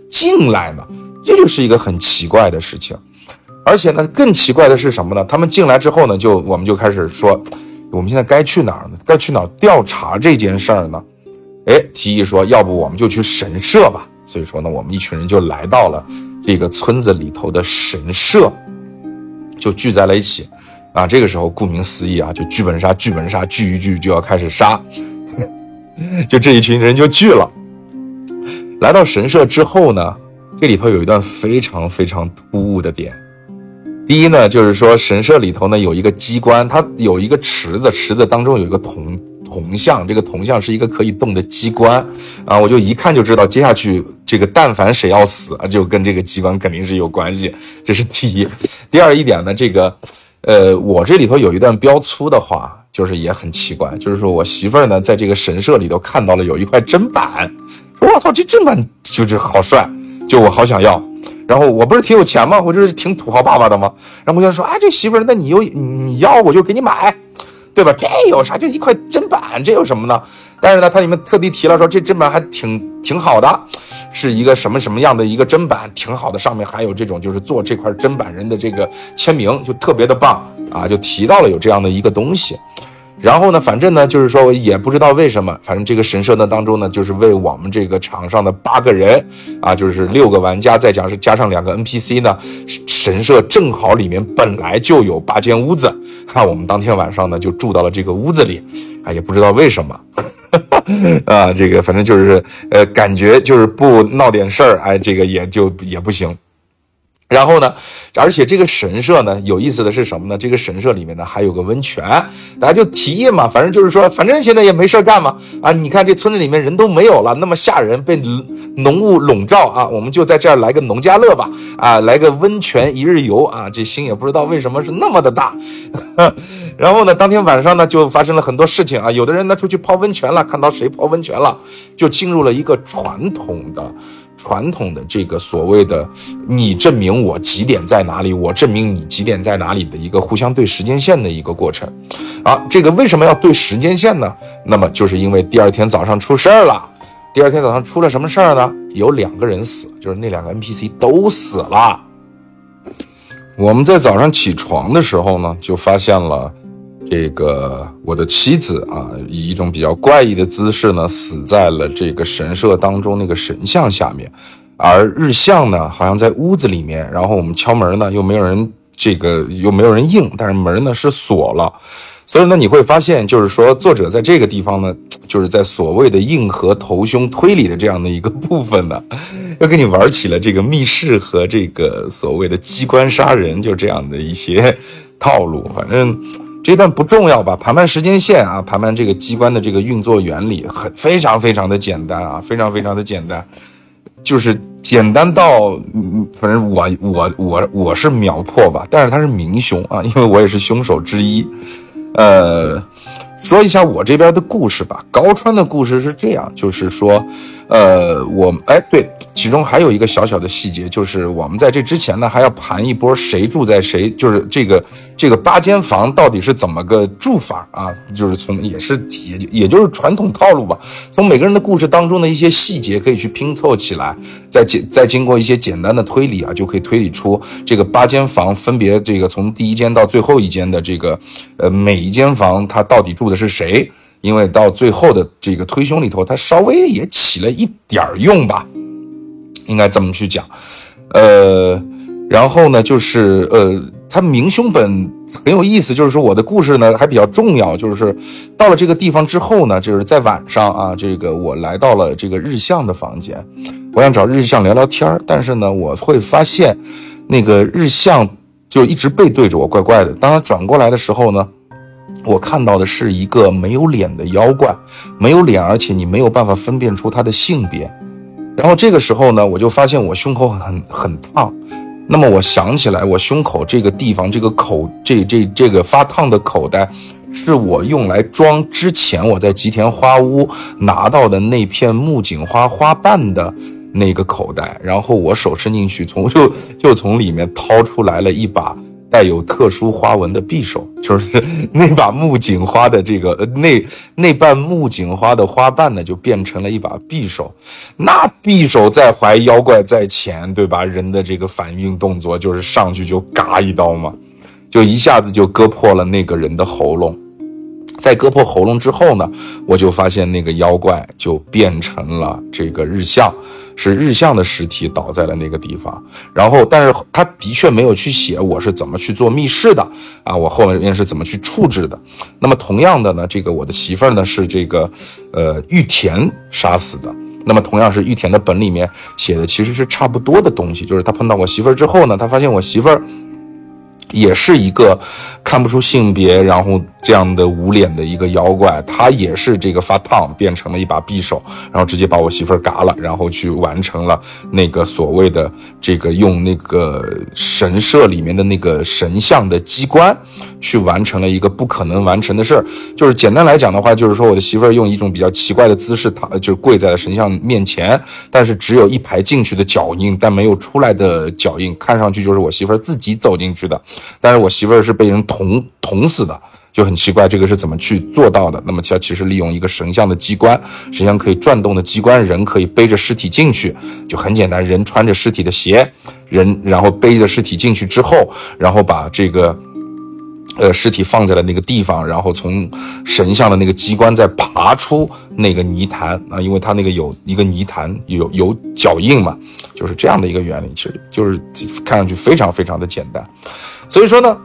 进来呢？这就是一个很奇怪的事情。而且呢，更奇怪的是什么呢？他们进来之后呢，就我们就开始说，我们现在该去哪儿呢？该去哪儿调查这件事儿呢？哎，提议说，要不我们就去神社吧。所以说呢，我们一群人就来到了这个村子里头的神社，就聚在了一起。啊，这个时候顾名思义啊，就剧本杀，剧本杀，聚一聚就要开始杀，就这一群人就聚了。来到神社之后呢，这里头有一段非常非常突兀的点。第一呢，就是说神社里头呢有一个机关，它有一个池子，池子当中有一个铜铜像，这个铜像是一个可以动的机关啊，我就一看就知道，接下去这个但凡谁要死啊，就跟这个机关肯定是有关系，这是第一。第二一点呢，这个，呃，我这里头有一段标粗的话，就是也很奇怪，就是说我媳妇儿呢在这个神社里头看到了有一块砧板，我操，这砧板就是好帅，就我好想要。然后我不是挺有钱吗？我就是挺土豪爸爸的吗？然后我就说，啊，这媳妇儿，那你有你要我就给你买，对吧？这有啥？就一块砧板，这有什么呢？但是呢，他里面特地提了说，这砧板还挺挺好的，是一个什么什么样的一个砧板，挺好的。上面还有这种就是做这块砧板人的这个签名，就特别的棒啊，就提到了有这样的一个东西。然后呢，反正呢，就是说也不知道为什么，反正这个神社呢当中呢，就是为我们这个场上的八个人啊，就是六个玩家，再加是加上两个 NPC 呢，神社正好里面本来就有八间屋子，那我们当天晚上呢就住到了这个屋子里，啊，也不知道为什么，啊，这个反正就是呃，感觉就是不闹点事儿，哎，这个也就也不行。然后呢，而且这个神社呢，有意思的是什么呢？这个神社里面呢还有个温泉，大家就提议嘛，反正就是说，反正现在也没事干嘛啊。你看这村子里面人都没有了，那么吓人，被浓雾笼罩啊，我们就在这儿来个农家乐吧，啊，来个温泉一日游啊，这心也不知道为什么是那么的大。然后呢，当天晚上呢就发生了很多事情啊，有的人呢出去泡温泉了，看到谁泡温泉了，就进入了一个传统的。传统的这个所谓的“你证明我几点在哪里，我证明你几点在哪里”的一个互相对时间线的一个过程，啊，这个为什么要对时间线呢？那么就是因为第二天早上出事儿了。第二天早上出了什么事儿呢？有两个人死，就是那两个 NPC 都死了。我们在早上起床的时候呢，就发现了。这个我的妻子啊，以一种比较怪异的姿势呢，死在了这个神社当中那个神像下面，而日向呢，好像在屋子里面。然后我们敲门呢，又没有人，这个又没有人应，但是门呢是锁了。所以呢，你会发现，就是说作者在这个地方呢，就是在所谓的硬核头胸推理的这样的一个部分呢，又跟你玩起了这个密室和这个所谓的机关杀人，就这样的一些套路，反正。这段不重要吧？盘盘时间线啊，盘盘这个机关的这个运作原理很非常非常的简单啊，非常非常的简单，就是简单到，嗯反正我我我我是秒破吧，但是他是明凶啊，因为我也是凶手之一，呃。说一下我这边的故事吧。高川的故事是这样，就是说，呃，我哎对，其中还有一个小小的细节，就是我们在这之前呢，还要盘一波谁住在谁，就是这个这个八间房到底是怎么个住法啊？就是从也是也也就是传统套路吧，从每个人的故事当中的一些细节可以去拼凑起来，再简 再经过一些简单的推理啊，就可以推理出这个八间房分别这个从第一间到最后一间的这个呃每一间房它到底住。的是谁？因为到最后的这个推凶里头，他稍微也起了一点儿用吧，应该这么去讲。呃，然后呢，就是呃，他明凶本很有意思，就是说我的故事呢还比较重要，就是到了这个地方之后呢，就是在晚上啊，这个我来到了这个日向的房间，我想找日向聊聊天但是呢，我会发现那个日向就一直背对着我，怪怪的。当他转过来的时候呢。我看到的是一个没有脸的妖怪，没有脸，而且你没有办法分辨出他的性别。然后这个时候呢，我就发现我胸口很很烫。那么我想起来，我胸口这个地方，这个口，这这这个发烫的口袋，是我用来装之前我在吉田花屋拿到的那片木槿花花瓣的那个口袋，然后我手伸进去，从就就从里面掏出来了一把带有特殊花纹的匕首，就是那把木槿花的这个呃那那瓣木槿花的花瓣呢，就变成了一把匕首。那匕首在怀，妖怪在前，对吧？人的这个反应动作就是上去就嘎一刀嘛，就一下子就割破了那个人的喉咙。在割破喉咙之后呢，我就发现那个妖怪就变成了这个日向，是日向的尸体倒在了那个地方。然后，但是他的确没有去写我是怎么去做密室的啊，我后面是怎么去处置的。那么同样的呢，这个我的媳妇儿呢是这个呃玉田杀死的。那么同样是玉田的本里面写的其实是差不多的东西，就是他碰到我媳妇儿之后呢，他发现我媳妇儿。也是一个看不出性别，然后这样的无脸的一个妖怪，他也是这个发烫变成了一把匕首，然后直接把我媳妇儿嘎了，然后去完成了那个所谓的这个用那个神社里面的那个神像的机关，去完成了一个不可能完成的事儿。就是简单来讲的话，就是说我的媳妇儿用一种比较奇怪的姿势躺，就是跪在了神像面前，但是只有一排进去的脚印，但没有出来的脚印，看上去就是我媳妇儿自己走进去的。但是我媳妇儿是被人捅捅死的，就很奇怪，这个是怎么去做到的？那么它其实利用一个神像的机关，神像可以转动的机关，人可以背着尸体进去，就很简单，人穿着尸体的鞋，人然后背着尸体进去之后，然后把这个呃尸体放在了那个地方，然后从神像的那个机关再爬出那个泥潭啊，因为它那个有一个泥潭有有脚印嘛，就是这样的一个原理，其实就是看上去非常非常的简单。所以说呢，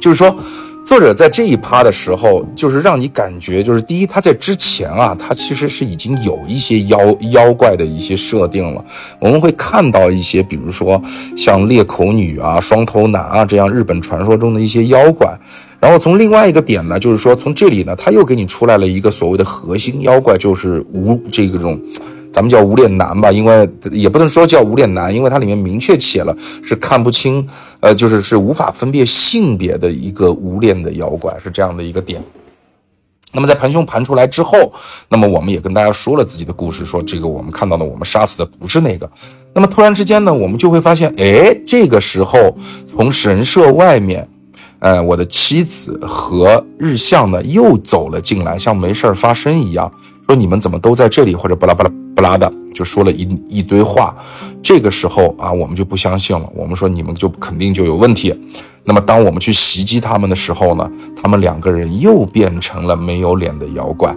就是说，作者在这一趴的时候，就是让你感觉，就是第一，他在之前啊，他其实是已经有一些妖妖怪的一些设定了。我们会看到一些，比如说像裂口女啊、双头男啊这样日本传说中的一些妖怪。然后从另外一个点呢，就是说从这里呢，他又给你出来了一个所谓的核心妖怪，就是无这个种。咱们叫无脸男吧，因为也不能说叫无脸男，因为它里面明确写了是看不清，呃，就是是无法分辨性别的一个无脸的妖怪，是这样的一个点。那么在盘凶盘出来之后，那么我们也跟大家说了自己的故事，说这个我们看到的，我们杀死的不是那个。那么突然之间呢，我们就会发现，哎，这个时候从神社外面，呃，我的妻子和日向呢又走了进来，像没事发生一样，说你们怎么都在这里，或者巴拉巴拉。巴拉的就说了一一堆话，这个时候啊，我们就不相信了。我们说你们就肯定就有问题。那么当我们去袭击他们的时候呢，他们两个人又变成了没有脸的妖怪，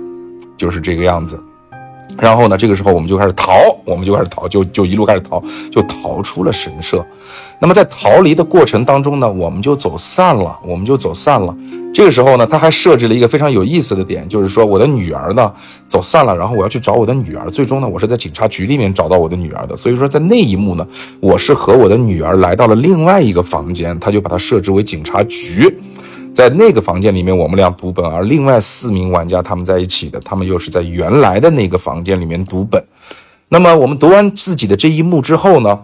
就是这个样子。然后呢，这个时候我们就开始逃，我们就开始逃，就就一路开始逃，就逃出了神社。那么在逃离的过程当中呢，我们就走散了，我们就走散了。这个时候呢，他还设置了一个非常有意思的点，就是说我的女儿呢走散了，然后我要去找我的女儿。最终呢，我是在警察局里面找到我的女儿的。所以说在那一幕呢，我是和我的女儿来到了另外一个房间，他就把它设置为警察局。在那个房间里面，我们俩读本，而另外四名玩家他们在一起的，他们又是在原来的那个房间里面读本。那么我们读完自己的这一幕之后呢？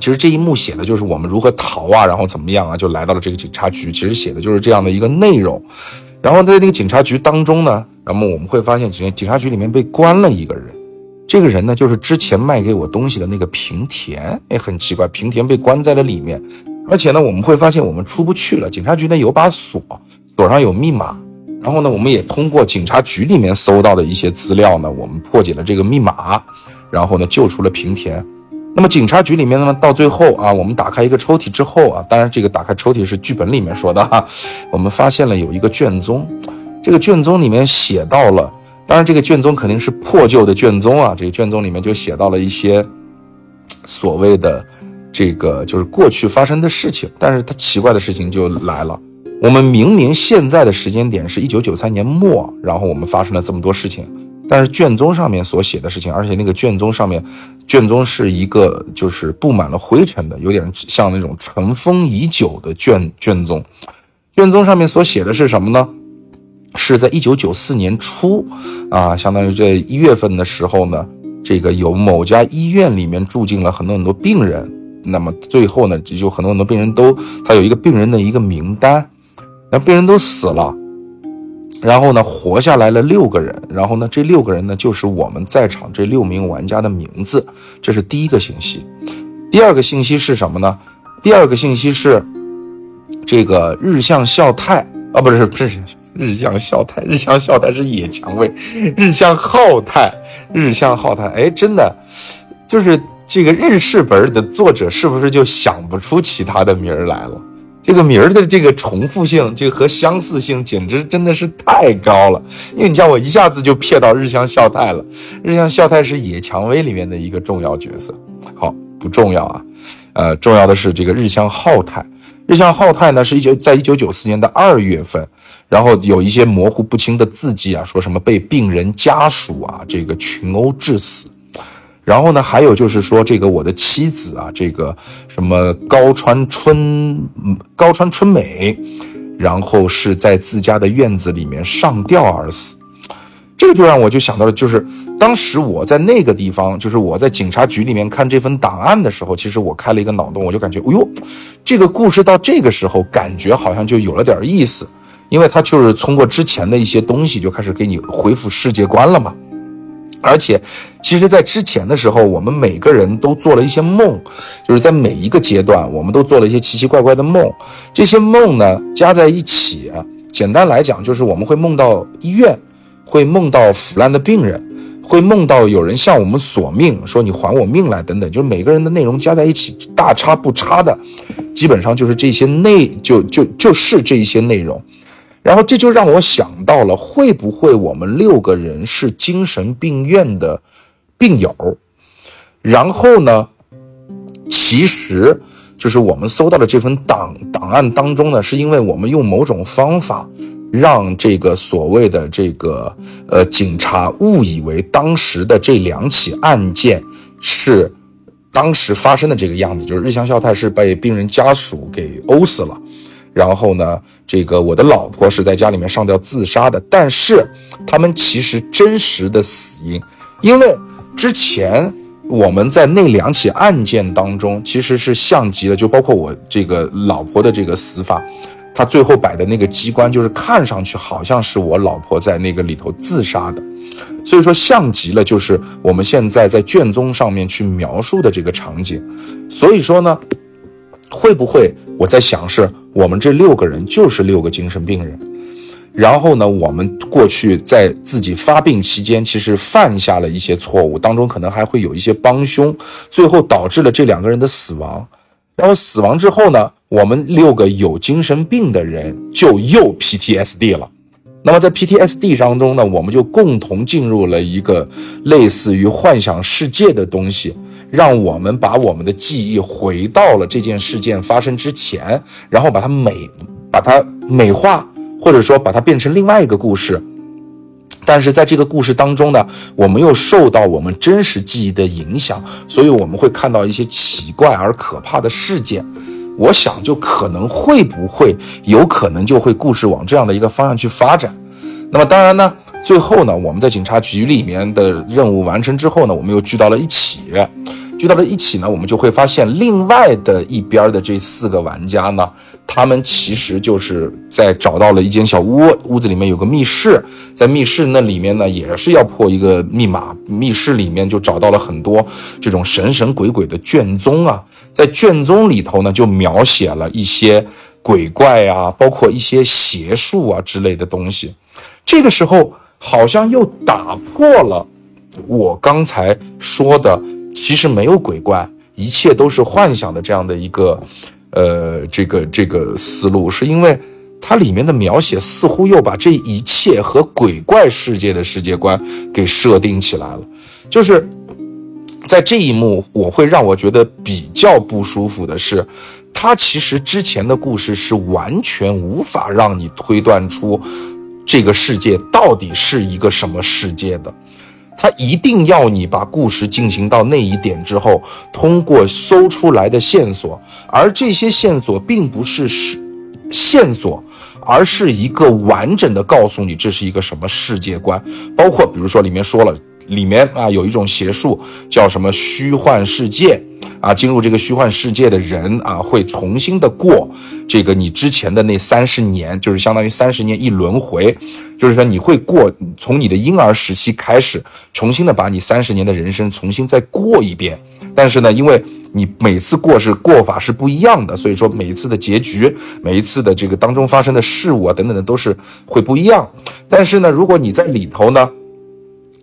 其实这一幕写的就是我们如何逃啊，然后怎么样啊，就来到了这个警察局。其实写的就是这样的一个内容。然后在那个警察局当中呢，那么我们会发现，警警察局里面被关了一个人。这个人呢，就是之前卖给我东西的那个平田。哎，很奇怪，平田被关在了里面。而且呢，我们会发现我们出不去了。警察局呢有把锁，锁上有密码。然后呢，我们也通过警察局里面搜到的一些资料呢，我们破解了这个密码，然后呢救出了平田。那么警察局里面呢，到最后啊，我们打开一个抽屉之后啊，当然这个打开抽屉是剧本里面说的哈，我们发现了有一个卷宗，这个卷宗里面写到了，当然这个卷宗肯定是破旧的卷宗啊，这个卷宗里面就写到了一些所谓的这个就是过去发生的事情，但是它奇怪的事情就来了，我们明明现在的时间点是一九九三年末，然后我们发生了这么多事情。但是卷宗上面所写的事情，而且那个卷宗上面，卷宗是一个就是布满了灰尘的，有点像那种尘封已久的卷卷宗。卷宗上面所写的是什么呢？是在一九九四年初，啊，相当于这一月份的时候呢，这个有某家医院里面住进了很多很多病人，那么最后呢，就很多很多病人都，他有一个病人的一个名单，那病人都死了。然后呢，活下来了六个人，然后呢，这六个人呢就是我们在场这六名玩家的名字，这是第一个信息。第二个信息是什么呢？第二个信息是这个日向孝太啊，不是不是日向孝太，日向孝太是野蔷薇，日向浩太，日向浩太，哎，真的就是这个日式本的作者是不是就想不出其他的名儿来了？这个名儿的这个重复性，这个和相似性简直真的是太高了。因为你像我一下子就瞥到日向孝太了，日向孝太是野蔷薇里面的一个重要角色。好，不重要啊，呃，重要的是这个日向浩太。日向浩太呢，是一九在一九九四年的二月份，然后有一些模糊不清的字迹啊，说什么被病人家属啊这个群殴致死。然后呢，还有就是说，这个我的妻子啊，这个什么高川春高川春美，然后是在自家的院子里面上吊而死。这个就让我就想到了，就是当时我在那个地方，就是我在警察局里面看这份档案的时候，其实我开了一个脑洞，我就感觉，哎呦，这个故事到这个时候，感觉好像就有了点意思，因为他就是通过之前的一些东西，就开始给你恢复世界观了嘛。而且，其实，在之前的时候，我们每个人都做了一些梦，就是在每一个阶段，我们都做了一些奇奇怪怪的梦。这些梦呢，加在一起，简单来讲，就是我们会梦到医院，会梦到腐烂的病人，会梦到有人向我们索命，说你还我命来等等。就是每个人的内容加在一起，大差不差的，基本上就是这些内，就就就是这些内容。然后这就让我想到了，会不会我们六个人是精神病院的病友？然后呢，其实就是我们搜到的这份档档案当中呢，是因为我们用某种方法，让这个所谓的这个呃警察误以为当时的这两起案件是当时发生的这个样子，就是日向孝太是被病人家属给殴死了。然后呢，这个我的老婆是在家里面上吊自杀的，但是他们其实真实的死因，因为之前我们在那两起案件当中，其实是像极了，就包括我这个老婆的这个死法，他最后摆的那个机关，就是看上去好像是我老婆在那个里头自杀的，所以说像极了就是我们现在在卷宗上面去描述的这个场景，所以说呢。会不会我在想，是我们这六个人就是六个精神病人，然后呢，我们过去在自己发病期间，其实犯下了一些错误，当中可能还会有一些帮凶，最后导致了这两个人的死亡。然后死亡之后呢，我们六个有精神病的人就又 PTSD 了。那么在 PTSD 当中呢，我们就共同进入了一个类似于幻想世界的东西。让我们把我们的记忆回到了这件事件发生之前，然后把它美，把它美化，或者说把它变成另外一个故事。但是在这个故事当中呢，我们又受到我们真实记忆的影响，所以我们会看到一些奇怪而可怕的事件。我想，就可能会不会有可能就会故事往这样的一个方向去发展。那么当然呢。最后呢，我们在警察局里面的任务完成之后呢，我们又聚到了一起。聚到了一起呢，我们就会发现，另外的一边的这四个玩家呢，他们其实就是在找到了一间小屋，屋子里面有个密室，在密室那里面呢，也是要破一个密码。密室里面就找到了很多这种神神鬼鬼的卷宗啊，在卷宗里头呢，就描写了一些鬼怪啊，包括一些邪术啊之类的东西。这个时候。好像又打破了我刚才说的，其实没有鬼怪，一切都是幻想的这样的一个，呃，这个这个思路，是因为它里面的描写似乎又把这一切和鬼怪世界的世界观给设定起来了。就是在这一幕，我会让我觉得比较不舒服的是，他其实之前的故事是完全无法让你推断出。这个世界到底是一个什么世界的？他一定要你把故事进行到那一点之后，通过搜出来的线索，而这些线索并不是是线索，而是一个完整的告诉你这是一个什么世界观。包括比如说里面说了里面啊有一种邪术叫什么虚幻世界。啊，进入这个虚幻世界的人啊，会重新的过这个你之前的那三十年，就是相当于三十年一轮回，就是说你会过从你的婴儿时期开始，重新的把你三十年的人生重新再过一遍。但是呢，因为你每次过是过法是不一样的，所以说每一次的结局，每一次的这个当中发生的事物啊等等的都是会不一样。但是呢，如果你在里头呢，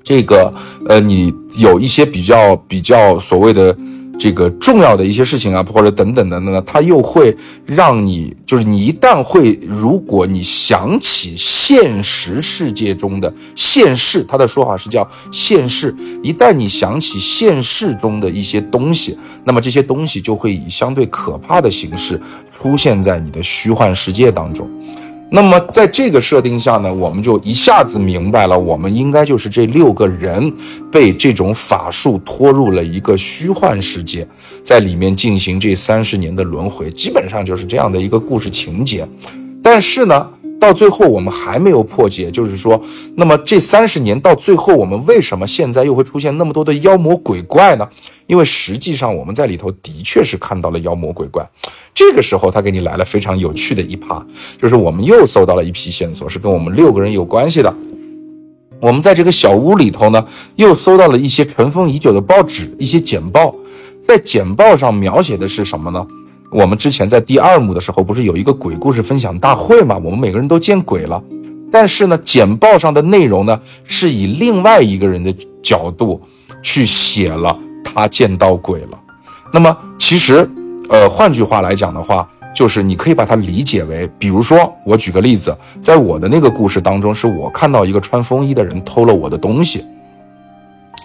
这个呃，你有一些比较比较所谓的。这个重要的一些事情啊，或者等等的呢，它又会让你，就是你一旦会，如果你想起现实世界中的现世，他的说法是叫现世，一旦你想起现世中的一些东西，那么这些东西就会以相对可怕的形式出现在你的虚幻世界当中。那么在这个设定下呢，我们就一下子明白了，我们应该就是这六个人被这种法术拖入了一个虚幻世界，在里面进行这三十年的轮回，基本上就是这样的一个故事情节。但是呢。到最后我们还没有破解，就是说，那么这三十年到最后，我们为什么现在又会出现那么多的妖魔鬼怪呢？因为实际上我们在里头的确是看到了妖魔鬼怪。这个时候他给你来了非常有趣的一趴，就是我们又搜到了一批线索，是跟我们六个人有关系的。我们在这个小屋里头呢，又搜到了一些尘封已久的报纸，一些简报，在简报上描写的是什么呢？我们之前在第二幕的时候，不是有一个鬼故事分享大会吗？我们每个人都见鬼了，但是呢，简报上的内容呢，是以另外一个人的角度去写了他见到鬼了。那么其实，呃，换句话来讲的话，就是你可以把它理解为，比如说，我举个例子，在我的那个故事当中，是我看到一个穿风衣的人偷了我的东西，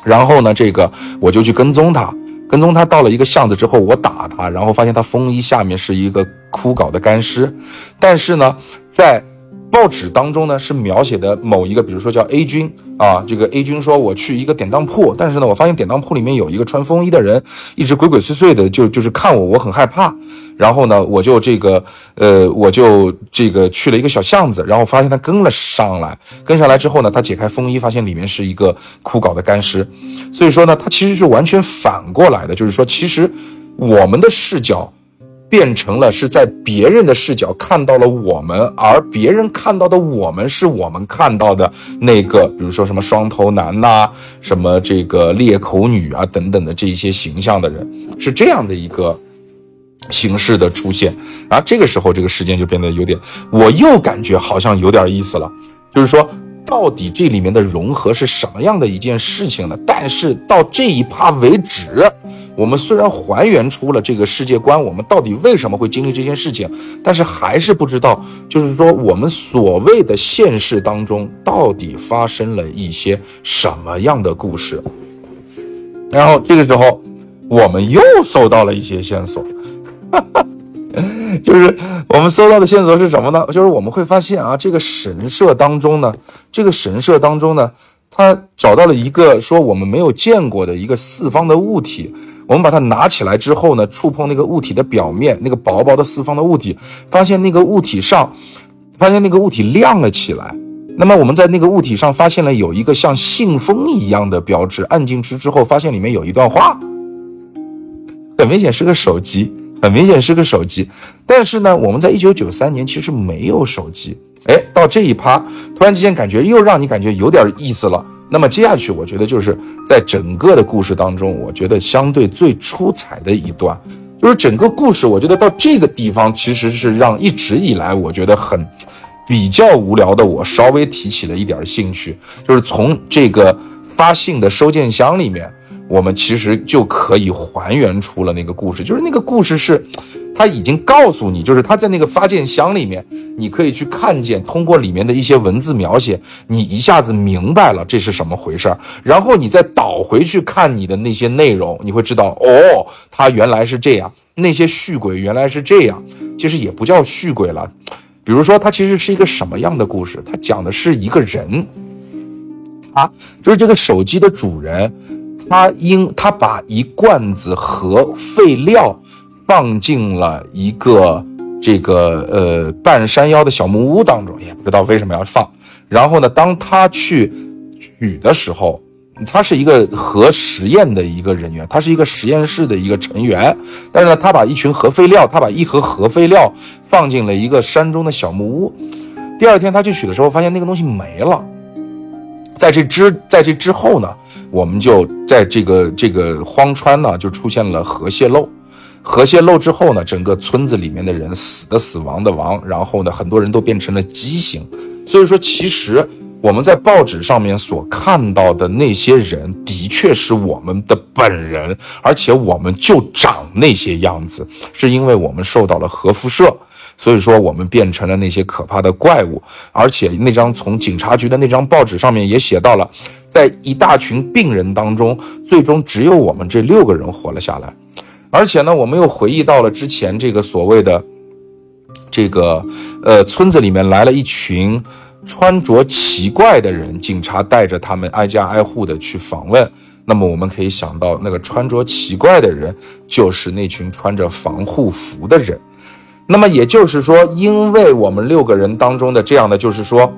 然后呢，这个我就去跟踪他。跟踪他到了一个巷子之后，我打他，然后发现他风衣下面是一个枯槁的干尸，但是呢，在。报纸当中呢是描写的某一个，比如说叫 A 君啊，这个 A 君说我去一个典当铺，但是呢，我发现典当铺里面有一个穿风衣的人，一直鬼鬼祟祟的，就就是看我，我很害怕。然后呢，我就这个呃，我就这个去了一个小巷子，然后发现他跟了上来，跟上来之后呢，他解开风衣，发现里面是一个枯槁的干尸。所以说呢，他其实是完全反过来的，就是说，其实我们的视角。变成了是在别人的视角看到了我们，而别人看到的我们是我们看到的那个，比如说什么双头男呐，什么这个裂口女啊等等的这一些形象的人，是这样的一个形式的出现。然后这个时候，这个时间就变得有点，我又感觉好像有点意思了，就是说。到底这里面的融合是什么样的一件事情呢？但是到这一趴为止，我们虽然还原出了这个世界观，我们到底为什么会经历这件事情，但是还是不知道，就是说我们所谓的现实当中到底发生了一些什么样的故事。然后这个时候，我们又搜到了一些线索。就是我们搜到的线索是什么呢？就是我们会发现啊，这个神社当中呢，这个神社当中呢，他找到了一个说我们没有见过的一个四方的物体。我们把它拿起来之后呢，触碰那个物体的表面，那个薄薄的四方的物体，发现那个物体上，发现那个物体亮了起来。那么我们在那个物体上发现了有一个像信封一样的标志，按进去之后发现里面有一段话，很明显是个手机。很明显是个手机，但是呢，我们在一九九三年其实没有手机。哎，到这一趴，突然之间感觉又让你感觉有点意思了。那么接下去，我觉得就是在整个的故事当中，我觉得相对最出彩的一段，就是整个故事，我觉得到这个地方其实是让一直以来我觉得很比较无聊的我稍微提起了一点兴趣，就是从这个发信的收件箱里面。我们其实就可以还原出了那个故事，就是那个故事是，他已经告诉你，就是他在那个发件箱里面，你可以去看见，通过里面的一些文字描写，你一下子明白了这是什么回事儿，然后你再倒回去看你的那些内容，你会知道，哦，他原来是这样，那些续鬼原来是这样，其实也不叫续鬼了，比如说它其实是一个什么样的故事？它讲的是一个人，啊，就是这个手机的主人。他因他把一罐子核废料放进了一个这个呃半山腰的小木屋当中，也不知道为什么要放。然后呢，当他去取的时候，他是一个核实验的一个人员，他是一个实验室的一个成员。但是呢，他把一群核废料，他把一盒核废料放进了一个山中的小木屋。第二天他去取的时候，发现那个东西没了。在这之在这之后呢，我们就在这个这个荒川呢，就出现了核泄漏。核泄漏之后呢，整个村子里面的人死的死亡的亡，然后呢，很多人都变成了畸形。所以说，其实我们在报纸上面所看到的那些人，的确是我们的本人，而且我们就长那些样子，是因为我们受到了核辐射。所以说，我们变成了那些可怕的怪物，而且那张从警察局的那张报纸上面也写到了，在一大群病人当中，最终只有我们这六个人活了下来。而且呢，我们又回忆到了之前这个所谓的这个呃村子里面来了一群穿着奇怪的人，警察带着他们挨家挨户的去访问。那么我们可以想到，那个穿着奇怪的人就是那群穿着防护服的人。那么也就是说，因为我们六个人当中的这样的，就是说，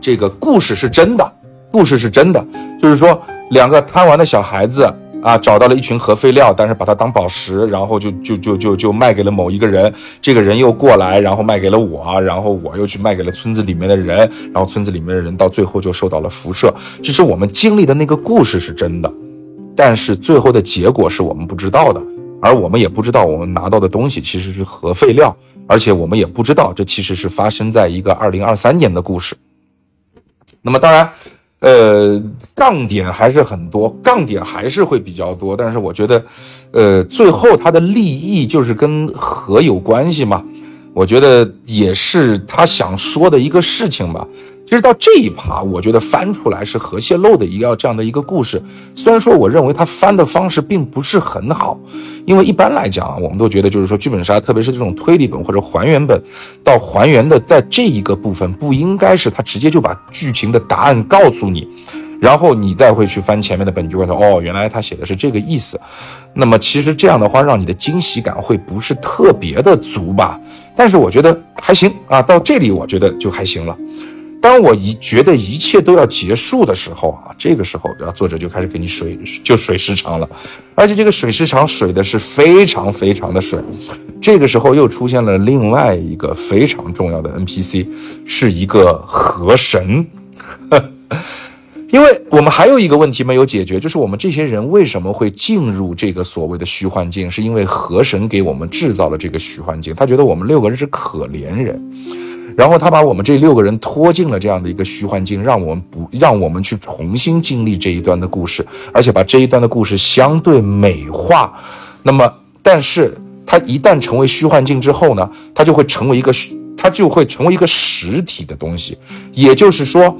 这个故事是真的，故事是真的，就是说，两个贪玩的小孩子啊，找到了一群核废料，但是把它当宝石，然后就就就就就卖给了某一个人，这个人又过来，然后卖给了我，然后我又去卖给了村子里面的人，然后村子里面的人到最后就受到了辐射。其实我们经历的那个故事是真的，但是最后的结果是我们不知道的。而我们也不知道，我们拿到的东西其实是核废料，而且我们也不知道，这其实是发生在一个二零二三年的故事。那么，当然，呃，杠点还是很多，杠点还是会比较多。但是，我觉得，呃，最后它的利益就是跟核有关系嘛，我觉得也是他想说的一个事情吧。其实到这一趴，我觉得翻出来是核泄漏的一个这样的一个故事。虽然说我认为他翻的方式并不是很好，因为一般来讲啊，我们都觉得就是说剧本杀，特别是这种推理本或者还原本，到还原的在这一个部分，不应该是他直接就把剧情的答案告诉你，然后你再会去翻前面的本，你就会说哦，原来他写的是这个意思。那么其实这样的话，让你的惊喜感会不是特别的足吧？但是我觉得还行啊，到这里我觉得就还行了。当我一觉得一切都要结束的时候啊，这个时候，啊，作者就开始给你水，就水时长了，而且这个水时长水的是非常非常的水。这个时候又出现了另外一个非常重要的 NPC，是一个河神。因为我们还有一个问题没有解决，就是我们这些人为什么会进入这个所谓的虚幻境，是因为河神给我们制造了这个虚幻境，他觉得我们六个人是可怜人。然后他把我们这六个人拖进了这样的一个虚幻境，让我们不让我们去重新经历这一段的故事，而且把这一段的故事相对美化。那么，但是它一旦成为虚幻境之后呢，它就会成为一个虚，它就会成为一个实体的东西。也就是说，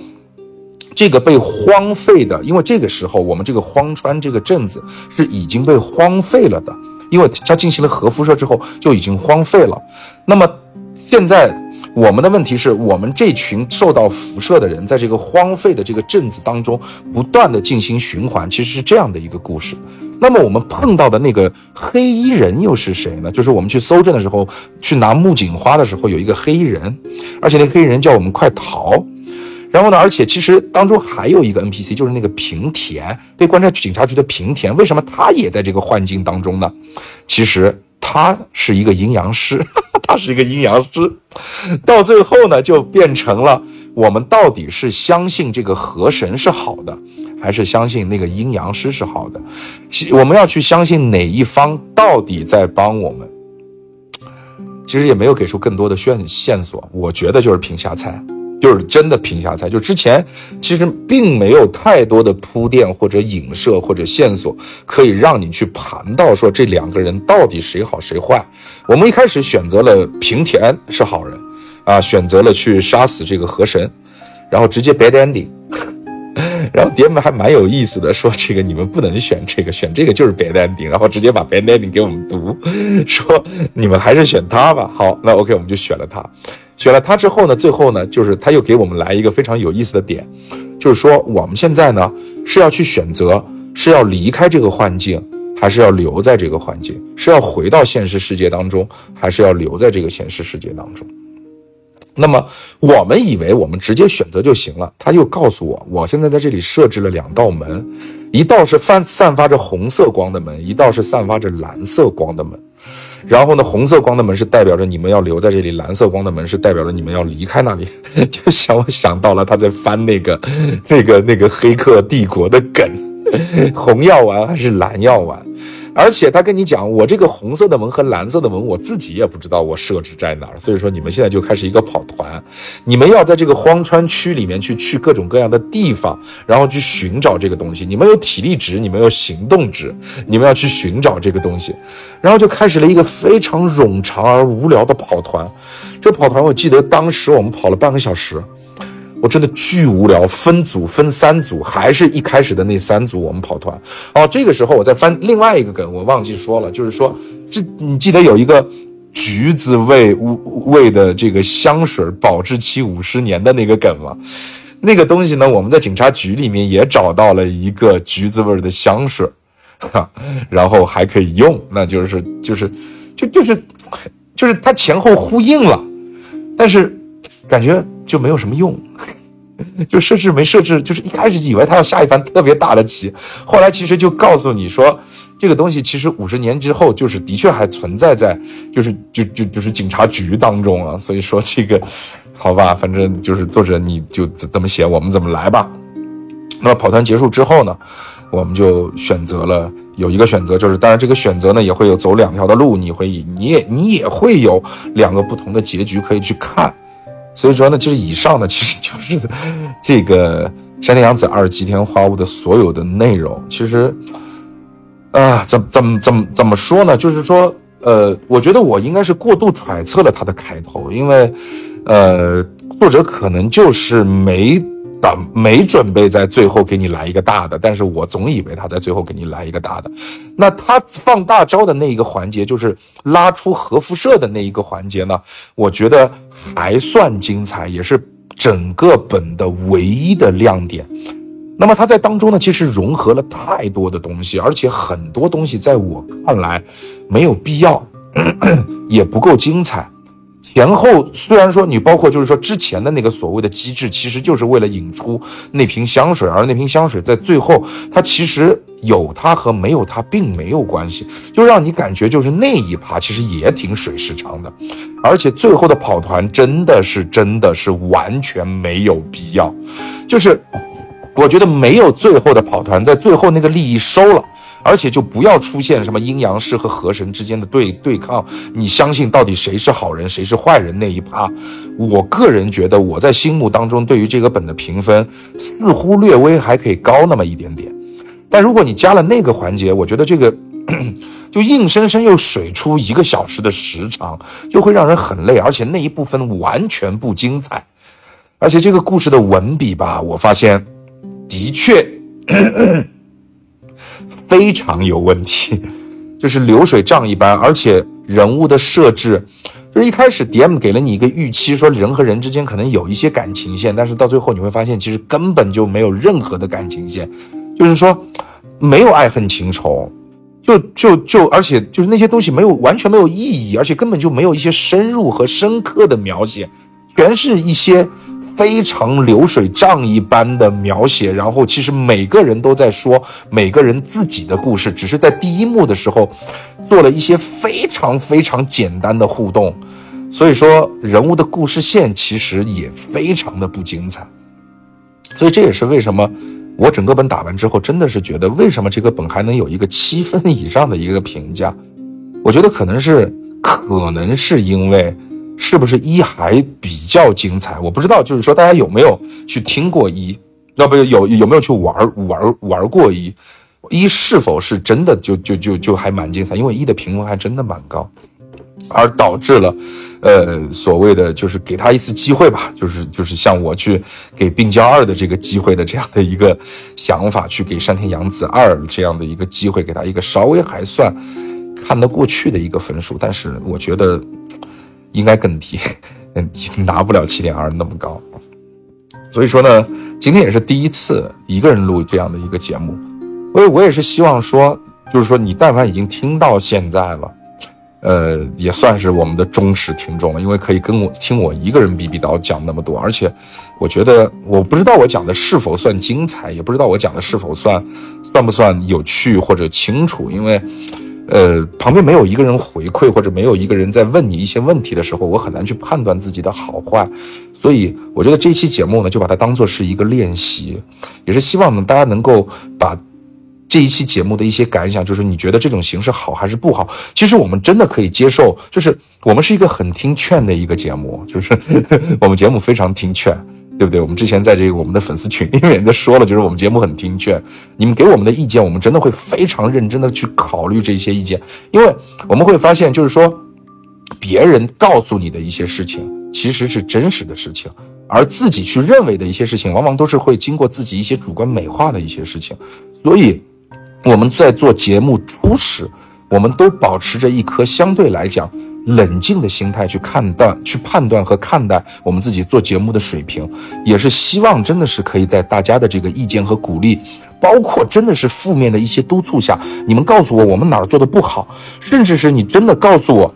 这个被荒废的，因为这个时候我们这个荒川这个镇子是已经被荒废了的，因为它进行了核辐射之后就已经荒废了。那么现在。我们的问题是我们这群受到辐射的人，在这个荒废的这个镇子当中不断的进行循环，其实是这样的一个故事。那么我们碰到的那个黑衣人又是谁呢？就是我们去搜证的时候，去拿木槿花的时候，有一个黑衣人，而且那黑衣人叫我们快逃。然后呢，而且其实当中还有一个 NPC，就是那个平田，被关在警察局的平田，为什么他也在这个幻境当中呢？其实他是一个阴阳师。他是一个阴阳师，到最后呢，就变成了我们到底是相信这个河神是好的，还是相信那个阴阳师是好的？我们要去相信哪一方到底在帮我们？其实也没有给出更多的线线索，我觉得就是凭瞎猜。就是真的凭瞎猜，就之前其实并没有太多的铺垫或者影射或者线索，可以让你去盘到说这两个人到底谁好谁坏。我们一开始选择了平田是好人，啊，选择了去杀死这个河神，然后直接 bad ending。然后爹们还蛮有意思的，说这个你们不能选这个，选这个就是 bad ending，然后直接把 bad ending 给我们读，说你们还是选他吧。好，那 OK，我们就选了他。选了他之后呢，最后呢，就是他又给我们来一个非常有意思的点，就是说我们现在呢是要去选择，是要离开这个幻境，还是要留在这个环境？是要回到现实世界当中，还是要留在这个现实世界当中？那么我们以为我们直接选择就行了，他又告诉我，我现在在这里设置了两道门，一道是散散发着红色光的门，一道是散发着蓝色光的门。然后呢，红色光的门是代表着你们要留在这里，蓝色光的门是代表着你们要离开那里。就想我想到了他在翻那个那个那个黑客帝国的梗，红药丸还是蓝药丸？而且他跟你讲，我这个红色的门和蓝色的门，我自己也不知道我设置在哪儿。所以说，你们现在就开始一个跑团，你们要在这个荒川区里面去去各种各样的地方，然后去寻找这个东西。你们有体力值，你们有行动值，你们要去寻找这个东西，然后就开始了一个非常冗长而无聊的跑团。这跑团，我记得当时我们跑了半个小时。我真的巨无聊，分组分三组，还是一开始的那三组，我们跑团。哦，这个时候我再翻另外一个梗，我忘记说了，就是说，这你记得有一个橘子味味的这个香水，保质期五十年的那个梗吗？那个东西呢，我们在警察局里面也找到了一个橘子味的香水，哈，然后还可以用，那就是就是就就是就是它前后呼应了，但是感觉。就没有什么用，就设置没设置，就是一开始以为他要下一盘特别大的棋，后来其实就告诉你说，这个东西其实五十年之后，就是的确还存在在，就是就就就是警察局当中啊。所以说这个，好吧，反正就是作者你就怎么写，我们怎么来吧。那么跑团结束之后呢，我们就选择了有一个选择，就是当然这个选择呢也会有走两条的路，你会你也你也会有两个不同的结局可以去看。所以说呢，其实以上呢，其实就是这个山田洋子二吉田花屋的所有的内容。其实，啊，怎怎么怎么怎么说呢？就是说，呃，我觉得我应该是过度揣测了他的开头，因为，呃，作者可能就是没。等没准备在最后给你来一个大的，但是我总以为他在最后给你来一个大的。那他放大招的那一个环节，就是拉出核辐射的那一个环节呢？我觉得还算精彩，也是整个本的唯一的亮点。那么他在当中呢，其实融合了太多的东西，而且很多东西在我看来没有必要，也不够精彩。前后虽然说你包括就是说之前的那个所谓的机制，其实就是为了引出那瓶香水，而那瓶香水在最后它其实有它和没有它并没有关系，就让你感觉就是那一趴其实也挺水时长的，而且最后的跑团真的是真的是完全没有必要，就是我觉得没有最后的跑团，在最后那个利益收了。而且就不要出现什么阴阳师和河神之间的对对抗，你相信到底谁是好人谁是坏人那一趴？我个人觉得我在心目当中对于这个本的评分似乎略微还可以高那么一点点，但如果你加了那个环节，我觉得这个 就硬生生又水出一个小时的时长，就会让人很累，而且那一部分完全不精彩，而且这个故事的文笔吧，我发现的确。非常有问题，就是流水账一般，而且人物的设置，就是一开始 DM 给了你一个预期，说人和人之间可能有一些感情线，但是到最后你会发现，其实根本就没有任何的感情线，就是说没有爱恨情仇，就就就，而且就是那些东西没有完全没有意义，而且根本就没有一些深入和深刻的描写，全是一些。非常流水账一般的描写，然后其实每个人都在说每个人自己的故事，只是在第一幕的时候做了一些非常非常简单的互动，所以说人物的故事线其实也非常的不精彩，所以这也是为什么我整个本打完之后真的是觉得为什么这个本还能有一个七分以上的一个评价，我觉得可能是可能是因为。是不是一还比较精彩？我不知道，就是说大家有没有去听过一，要不有有没有去玩玩玩过一？一是否是真的就就就就还蛮精彩？因为一的评分还真的蛮高，而导致了，呃，所谓的就是给他一次机会吧，就是就是像我去给病娇二的这个机会的这样的一个想法，去给山田洋子二这样的一个机会，给他一个稍微还算看得过去的一个分数，但是我觉得。应该更低，嗯，拿不了七点二那么高。所以说呢，今天也是第一次一个人录这样的一个节目，所以我也是希望说，就是说你但凡已经听到现在了，呃，也算是我们的忠实听众了，因为可以跟我听我一个人逼逼叨讲那么多，而且我觉得我不知道我讲的是否算精彩，也不知道我讲的是否算算不算有趣或者清楚，因为。呃，旁边没有一个人回馈，或者没有一个人在问你一些问题的时候，我很难去判断自己的好坏。所以，我觉得这期节目呢，就把它当做是一个练习，也是希望呢，大家能够把这一期节目的一些感想，就是你觉得这种形式好还是不好？其实我们真的可以接受，就是我们是一个很听劝的一个节目，就是 我们节目非常听劝。对不对？我们之前在这个我们的粉丝群里面在说了，就是我们节目很听劝，你们给我们的意见，我们真的会非常认真的去考虑这些意见，因为我们会发现，就是说，别人告诉你的一些事情其实是真实的事情，而自己去认为的一些事情，往往都是会经过自己一些主观美化的一些事情，所以我们在做节目初始，我们都保持着一颗相对来讲。冷静的心态去看待、去判断和看待我们自己做节目的水平，也是希望真的是可以在大家的这个意见和鼓励，包括真的是负面的一些督促下，你们告诉我我们哪儿做的不好，甚至是你真的告诉我，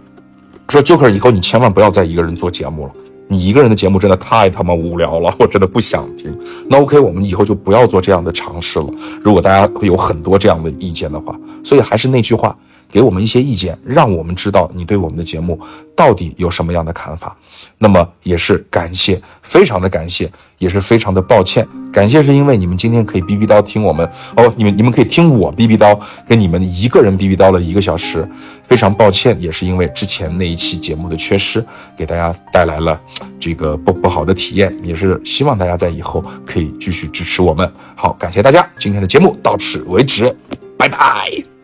说 Joker 以后你千万不要再一个人做节目了，你一个人的节目真的太他妈无聊了，我真的不想听。那 OK，我们以后就不要做这样的尝试了。如果大家会有很多这样的意见的话，所以还是那句话。给我们一些意见，让我们知道你对我们的节目到底有什么样的看法。那么也是感谢，非常的感谢，也是非常的抱歉。感谢是因为你们今天可以逼逼叨听我们哦，你们你们可以听我逼逼叨，跟你们一个人逼逼叨了一个小时。非常抱歉，也是因为之前那一期节目的缺失，给大家带来了这个不不好的体验。也是希望大家在以后可以继续支持我们。好，感谢大家，今天的节目到此为止，拜拜。